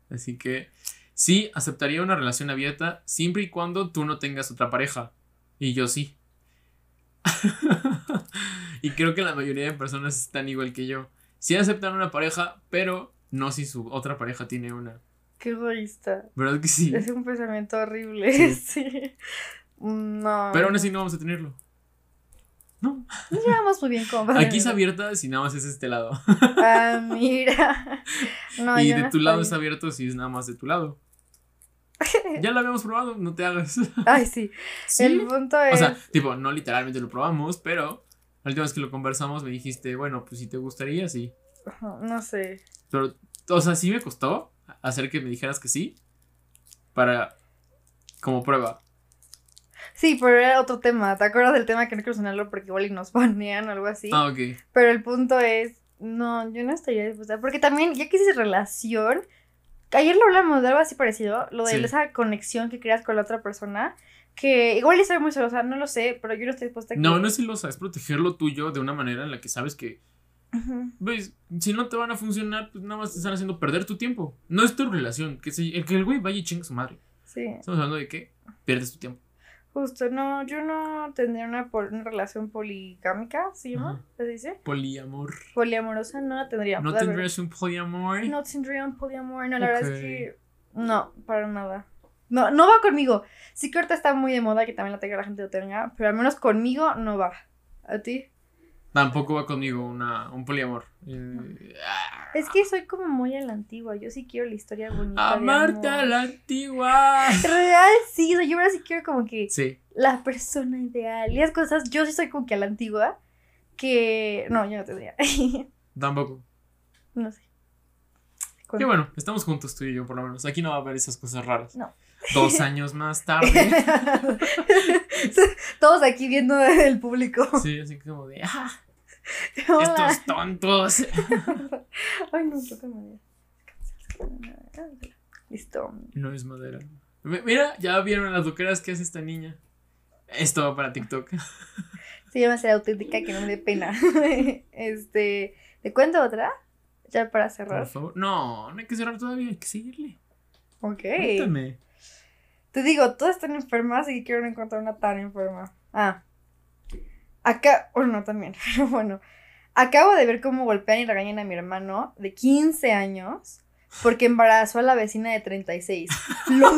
Así que sí, aceptaría una relación abierta siempre y cuando tú no tengas otra pareja. Y yo sí. y creo que la mayoría de personas están igual que yo. Sí aceptan una pareja, pero no si su otra pareja tiene una. Qué egoísta. ¿Verdad que sí? Es un pensamiento horrible. Sí. Sí. No. Pero aún así no vamos a tenerlo. No. Nos llevamos muy bien como Aquí es abierta si nada más es este lado. Ah, mira. No, y de no tu lado está abierto si es nada más de tu lado. Ya lo habíamos probado, no te hagas. Ay, sí. Sí. El punto es. O sea, tipo, no literalmente lo probamos, pero la última vez que lo conversamos me dijiste, bueno, pues si te gustaría, sí. No sé. Pero, o sea, sí me costó hacer que me dijeras que sí. Para. Como prueba. Sí, pero era otro tema. ¿Te acuerdas del tema que no quiero sonarlo porque igual y nos banean o algo así? Ah, ok. Pero el punto es, no, yo no estaría dispuesta. Porque también, ya que dices relación, ayer lo hablamos de algo así parecido, lo de Sí. esa conexión que creas con la otra persona, que igual estoy muy celosa, no lo sé, pero yo no estoy dispuesta a que... No, no es celosa, es proteger lo tuyo de una manera en la que sabes que, ves, si no te van a funcionar, pues nada más te están haciendo perder tu tiempo. No es tu relación, que, se, el, que el güey vaya y chingue a su madre. Sí, Estamos hablando de que pierdes tu tiempo. Justo, no, yo no tendría una, pol- una relación poligámica, ¿se llama? ¿Se dice? Poliamor. Poliamorosa, no la tendría. ¿No tendrías un poliamor? No tendría un poliamor, no, la verdad es que no, para nada. No, no va conmigo. Sí que ahorita está muy de moda que también la tenga la gente lo tenga, pero al menos conmigo no va. ¿A ti? Tampoco va conmigo una, un poliamor. Ah, Es que soy como muy a la antigua, yo sí quiero la historia bonita. Amarte a la antigua. Real, sí, o sea, yo ahora sí quiero como que Sí. la persona ideal y las cosas, yo sí soy como que a la antigua, que no, yo no tendría. Tampoco. no sé. Qué bueno, estamos juntos tú y yo, por lo menos. Aquí no va a haber esas cosas raras. No. Dos años más tarde. Todos aquí viendo el público. Sí, así como de. ¡Ah! Hola. Estos tontos. Ay, no, toca madera. Listo. No es madera. Mi- Mira, ya vieron las loqueras que hace esta niña. Esto va para TikTok. Se llama ser auténtica que no me dé pena. este, ¿te cuento otra? Ya para Por cerrar. favor. No, no hay que cerrar todavía, hay que seguirle. Ok. Cuéntame. Te digo, todas están enfermas y quiero encontrar una tan enferma. Ah. Acá, bueno, no también, pero bueno. Acabo de ver cómo golpean y regañan a mi hermano de 15 años porque embarazó a la vecina de 36. Lo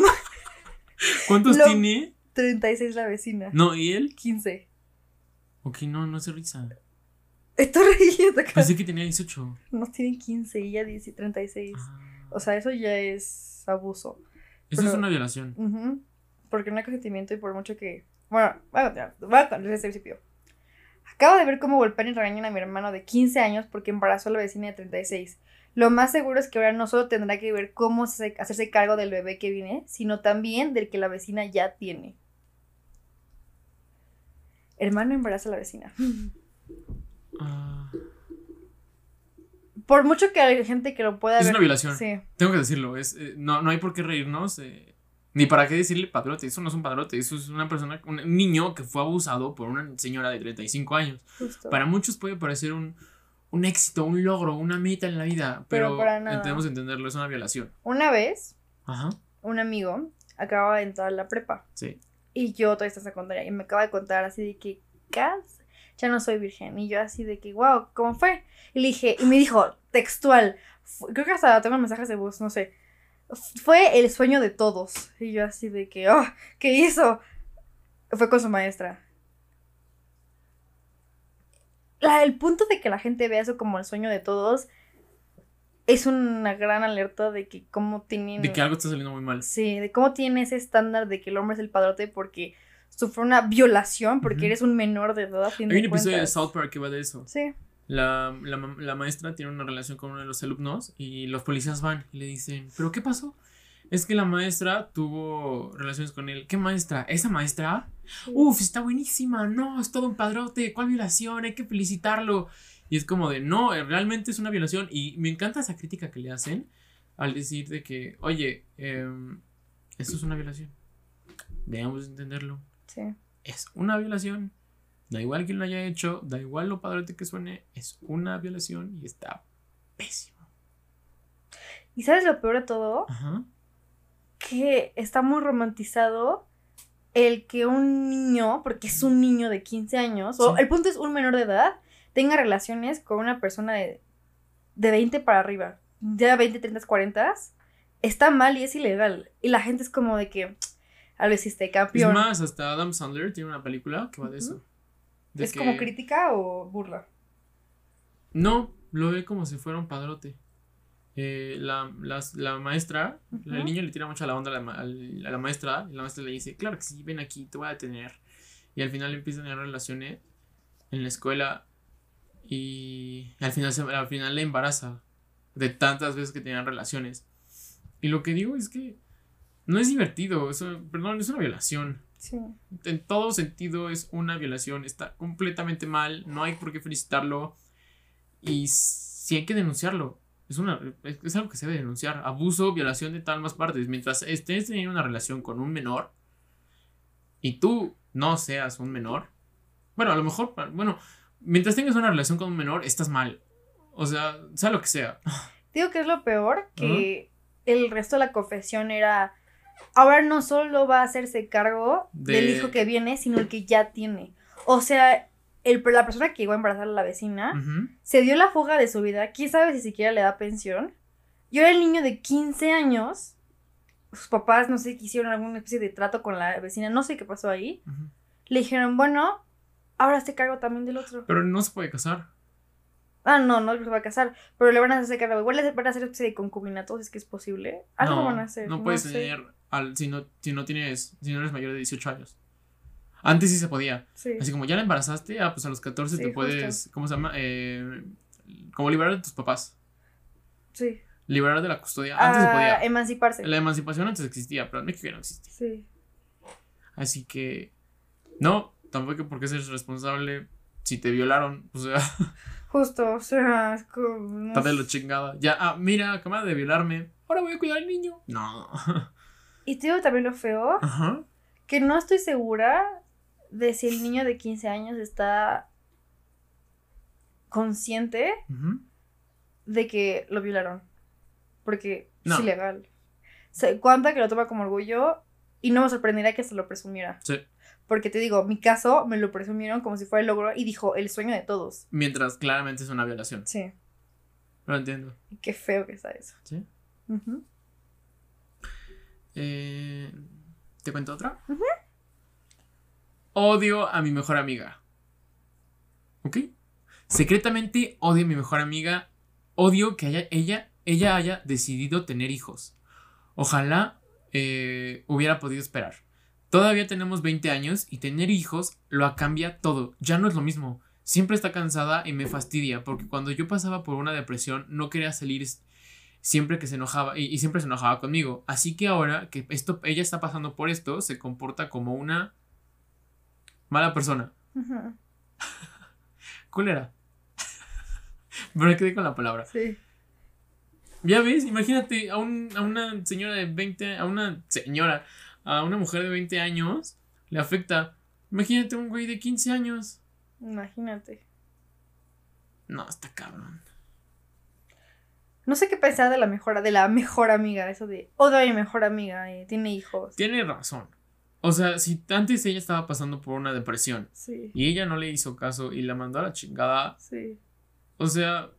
¿Cuántos Lo- tiene? 36 la vecina. No, ¿y él? 15. Ok, no, no hace risa. Estoy riendo acá. Pensé que tenía 18. Nos tienen 15 y ella dice 36. Ah. O sea, eso ya es abuso. Eso es pero- una violación. Ujú. Porque no hay consentimiento y por mucho que. Bueno, voy a continuar. Voy a contar desde el principio. Acabo de ver cómo golpean y regañan a mi hermano de 15 años porque embarazó a la vecina de 36. Lo más seguro es que ahora no solo tendrá que ver cómo se- hacerse cargo del bebé que viene, sino también del que la vecina ya tiene. Hermano embaraza a la vecina. Ah, Por mucho que hay gente que lo pueda es ver. una violación. Sí. Tengo que decirlo. Es, eh, no, no hay por qué reírnos. eh, ni para qué decirle padrote. Eso no es un padrote. Eso es una persona, un niño que fue abusado por una señora de 35 años. Justo. Para muchos puede parecer un, un éxito, un logro, una meta en la vida. Pero tenemos que entenderlo. Es una violación. Una vez, Ajá. un amigo acaba de entrar a la prepa. Sí. Y yo todavía está en secundaria. Y me acaba de contar así de que, "Cas, ya no soy virgen. Y yo así de que, wow, ¿cómo fue? Y le dije, y me dijo, textual, creo que hasta tengo mensajes de voz, no sé. "F- Fue el sueño de todos. Y yo así de que, oh, ¿qué hizo? Fue con su maestra. La, el punto de que la gente vea eso como el sueño de todos es una gran alerta de que cómo tienen... De que algo está saliendo muy mal. Sí, de cómo tiene ese estándar de que el hombre es el padrote porque sufrió una violación, porque eres un menor de edad. Hay un episodio de. South Park que va de eso. Sí. La, la, la maestra tiene una relación con uno de los alumnos y los policías van y le dicen, ¿pero qué pasó? Es que la maestra tuvo relaciones con él. ¿Qué maestra? ¿Esa maestra? Uf, está buenísima. No, es todo un padrote. ¿Cuál violación? Hay que felicitarlo. Y es como de, no, eh, realmente es una violación. Y me encanta esa crítica que le hacen al decir de que, oye, em, esto es una violación. Debemos entenderlo. Sí. Es una violación. Da igual quién lo haya hecho, da igual lo padrote que suene, es una violación y está pésimo. ¿Y sabes lo peor de todo? Ajá. Que está muy romantizado el que un niño, porque es un niño de 15 años, o el punto es un menor de edad, tenga relaciones con una persona de, de 20 para arriba. Ya 20, 30, 40. Está mal y es ilegal. Y la gente es como de que, a lo hiciste Es campeón. más, hasta Adam Sandler tiene una película que va de eso. ¿Es que- como crítica o burla? No, lo ve como si fuera un padrote. eh, la, las- la maestra, el niño le tira mucho a la onda a la, a la maestra, y la maestra le dice, claro que sí, ven aquí, te voy a detener. Y al final empiezan a tener relaciones en la escuela y al final, se- al final le embaraza de tantas veces que tenían relaciones. Y lo que digo es que no es divertido, eso, perdón, es una violación. Sí. En todo sentido es una violación, está completamente mal, no hay por qué felicitarlo y sí hay que denunciarlo. Es, una, es, es algo que se debe denunciar. Abuso, violación de tal más partes. Mientras estés teniendo una relación con un menor y tú no seas un menor, bueno, a lo mejor, bueno, mientras tengas una relación con un menor, estás mal. O sea, sea lo que sea. Digo que es lo peor, que el resto de la confesión era, ahora no solo va a hacerse cargo De- del hijo que viene, sino el que ya tiene. O sea, el, la persona que llegó a embarazar a la vecina se dio la fuga de su vida, quién sabe si siquiera le da pensión. Y ahora el niño de 15 años, sus papás, no sé, que hicieron alguna especie de trato con la vecina, no sé qué pasó ahí, le dijeron, bueno, ahora se cargo también del otro. Pero no se puede casar. Ah, no, no se va a casar, pero le van a hacer cargo. Igual le van a hacer especie de concubinato, si es que es posible. Algo no, van a hacer. no puedes sé. tener al, si no, si no tienes, si no eres mayor de 18 años. Antes sí se podía. Sí. Así como ya la embarazaste, ah, pues a los 14 Sí, te puedes, ¿cómo se llama? Eh, como liberar de tus papás. sí. Liberar de la custodia. Antes se Ah, podía. emanciparse. La emancipación antes existía, pero en México ya no existe. Sí. Así que, no, tampoco porque seres responsable si te violaron. O sea, Justo, o sea, es como. de sé. lo chingada. Ya, ah, mira, acaba de violarme. Ahora voy a cuidar al niño. No. Y te digo también lo feo, Ajá. que no estoy segura de si el niño de 15 años está consciente de que lo violaron. Porque No. es ilegal. Se cuenta que lo toma como orgullo y no me sorprendería que se lo presumiera. Sí. Porque te digo, mi caso me lo presumieron como si fuera el logro y dijo el sueño de todos. Mientras claramente es una violación. Sí. Lo entiendo. Qué feo que está eso. Sí. Ujú. Eh, ¿Te cuento otra? Odio a mi mejor amiga. ¿Ok? Secretamente odio a mi mejor amiga. Odio que haya, ella, ella haya decidido tener hijos. Ojalá eh, hubiera podido esperar. Todavía tenemos 20 años y tener hijos lo cambia todo. Ya no es lo mismo. Siempre está cansada y me fastidia porque cuando yo pasaba por una depresión no quería salir siempre que se enojaba y, y siempre se enojaba conmigo. Así que ahora que esto ella está pasando por esto, se comporta como una mala persona. Ujú. Culera. Pero me quedé con la palabra. Sí. Ya ves, imagínate a, un- a una señora de 20, a una señora, a una mujer de 20 años, le afecta. Imagínate un güey de 15 años. Imagínate. No, está cabrón. No sé qué pensar de la mejor, de la mejor amiga, eso de odio a mi mejor amiga, eh, tiene hijos. Tiene razón. O sea, si antes ella estaba pasando por una depresión Sí, y ella no le hizo caso y la mandó a la chingada, sí. o sea,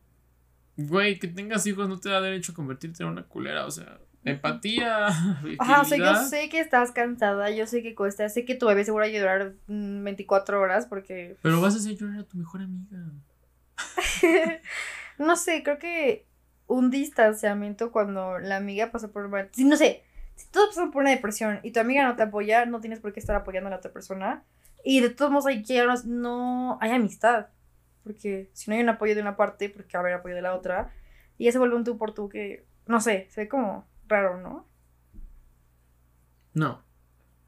güey, que tengas hijos no te da derecho a convertirte en una culera, o sea, empatía. Ajá, o sea, yo sé que estás cansada, yo sé que cuesta, sé que tu bebé seguro va a llorar mm, 24 horas porque... Pero vas a hacer llorar a tu mejor amiga. no sé, creo que un distanciamiento cuando la amiga pasa por... una- Sí, no sé, si todos pasan por una depresión y tu amiga no te apoya, no tienes por qué estar apoyando a la otra persona. Y de todos modos hay que no, no hay amistad. Porque si no hay un apoyo de una parte, porque va a haber apoyo de la otra. Y ya se vuelve un tú por tú que, no sé, se ve como raro, ¿no? No,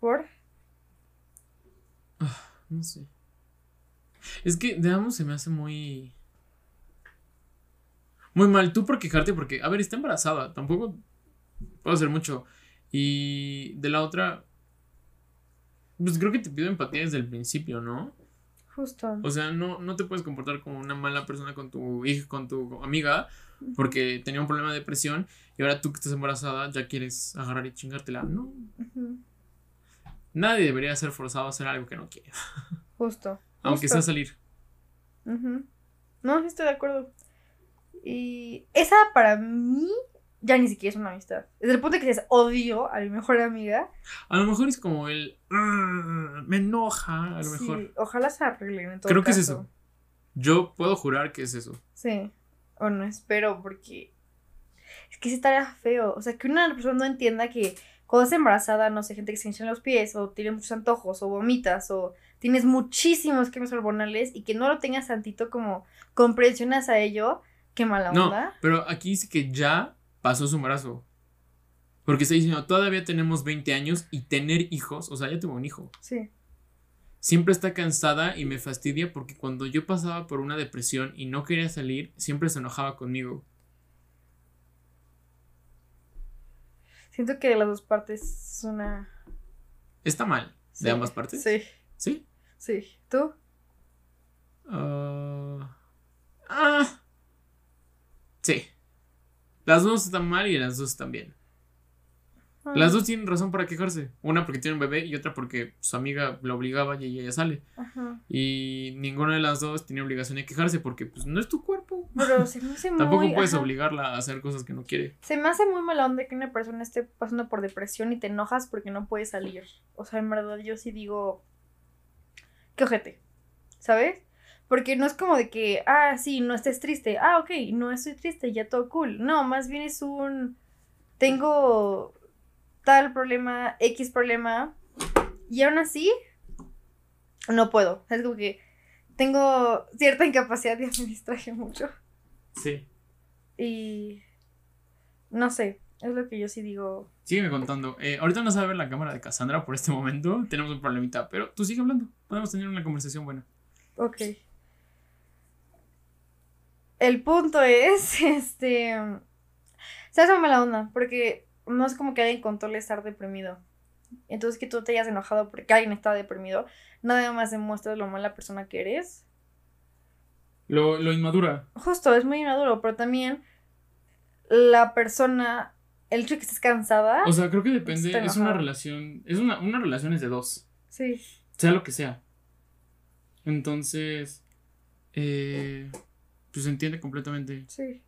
¿Por? no sé. Es que de ambos se me hace muy. Muy mal. Tú por quejarte, porque, a ver, está embarazada. Tampoco puedo hacer mucho. Y de la otra. Pues creo que te pido empatía desde el principio, ¿no? Justo. O sea, no, no te puedes comportar como una mala persona con tu hija, con tu amiga, porque tenía un problema de depresión y ahora tú que estás embarazada ya quieres agarrar y chingártela. No. Nadie debería ser forzado a hacer algo que no quiere, Justo. aunque justo. sea salir. Ujú. No, sí estoy de acuerdo. Y esa para mí ya ni siquiera es una amistad. Desde el punto de que dices odio a mi mejor amiga. A lo mejor es como el. "Ah, me enoja, a lo sí, mejor. ojalá se arreglen en todo Creo que es eso. Yo puedo jurar que es eso. Sí. O no espero porque Es que sí estaría feo. O sea, que una persona no entienda que cuando es embarazada, no sé, gente que se hincha en los pies, o tiene muchos antojos, o vomitas, o tienes muchísimos químicos hormonales y que no lo tengas tantito como comprensiones a ello, qué mala onda. No, pero aquí dice que ya pasó su embarazo. Porque está diciendo, todavía tenemos 20 años y tener hijos, o sea, ya tengo un hijo. Sí. Siempre está cansada y me fastidia porque cuando yo pasaba por una depresión y no quería salir, siempre se enojaba conmigo. Siento que de las dos partes es una... Está mal, Sí, de ambas partes. Sí, ¿Sí? sí. ¿Tú? Ah. ah. Sí. Las dos están mal y las dos están bien. Ah, Las dos tienen razón para quejarse. Una porque tiene un bebé y otra porque su amiga la obligaba y ella ya sale. Ajá. Y ninguna de las dos tiene obligación de quejarse porque pues no es tu cuerpo. Pero se me hace muy... Tampoco puedes ajá. obligarla a hacer cosas que no quiere. Se me hace muy mala onda que una persona esté pasando por depresión y te enojas porque no puede salir. O sea, en verdad yo sí digo, qué ojete, ¿sabes? Porque no es como de que, ah, sí, no estés triste. Ah, ok, no estoy triste, ya todo cool. No, más bien es un, tengo tal problema, X problema, y aún así, no puedo. Es como que tengo cierta incapacidad de administrar mucho. Sí. Y no sé, es lo que yo sí digo. Sígueme contando. Eh, ahorita no sabe ver la cámara de Cassandra por este momento. Tenemos un problemita. Pero tú sigue hablando. Podemos tener una conversación buena. Ok. El punto es, este... Se hace mala onda, porque no es como que alguien controle estar deprimido. Entonces que tú te hayas enojado porque alguien está deprimido, nada más demuestra lo mala persona que eres. Lo, lo inmadura. Justo, es muy inmaduro, pero también la persona, el hecho de que estés cansada. O sea, creo que depende. Es una relación. Es una, una relación es de dos. sí, Sea lo que sea. Entonces. Eh, pues se entiende completamente. sí.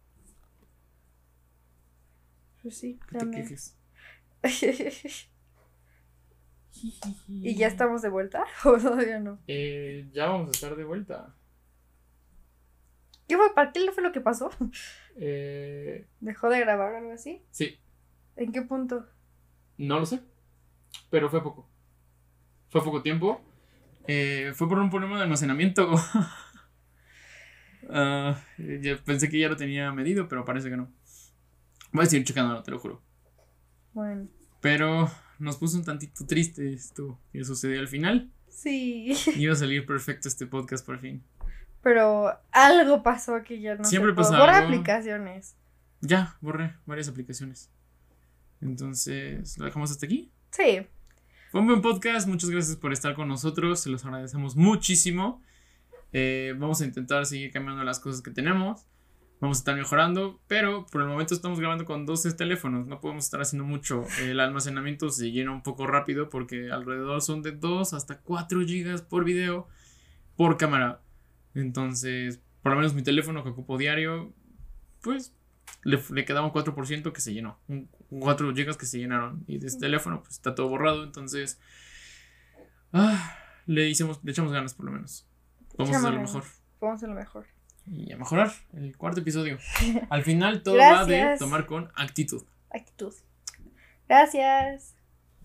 Pues sí, Que te también. quejes. ¿Y ya estamos de vuelta? ¿O todavía no? Eh, ya vamos a estar de vuelta. ¿Qué fue? ¿Para qué fue lo que pasó? Eh, ¿Dejó de grabar o algo así? sí, ¿En qué punto? no lo sé. Pero fue poco. Fue poco tiempo. Eh, fue por un problema de almacenamiento. Ah, ya pensé que ya lo tenía medido, pero parece que no. Voy a seguir checándolo, te lo juro. Bueno. Pero nos puso un tantito triste esto que sucedió al final. Sí. Iba a salir perfecto este podcast por fin. Pero algo pasó que ya no Siempre pasa Borra algo. aplicaciones. Ya, borré varias aplicaciones. Entonces, ¿lo dejamos hasta aquí? Sí. Fue un buen podcast, muchas gracias por estar con nosotros, se los agradecemos muchísimo. Eh, vamos a intentar seguir cambiando las cosas que tenemos. Vamos a estar mejorando, pero por el momento estamos grabando con 12 teléfonos, no podemos estar haciendo mucho. El almacenamiento se llena un poco rápido porque alrededor son de 2 hasta 4 gigas por video por cámara. Entonces, por lo menos mi teléfono que ocupo diario, pues le, le quedaba un 4% que se llenó. Un 4 gigas que se llenaron. Y de este teléfono, pues está todo borrado. Entonces, ah, le, hicimos, le echamos ganas por lo menos. Vamos a hacer lo mejor. Vamos a hacer lo mejor. Y a mejorar el cuarto episodio. Al final todo va de tomar con actitud. Actitud. Gracias.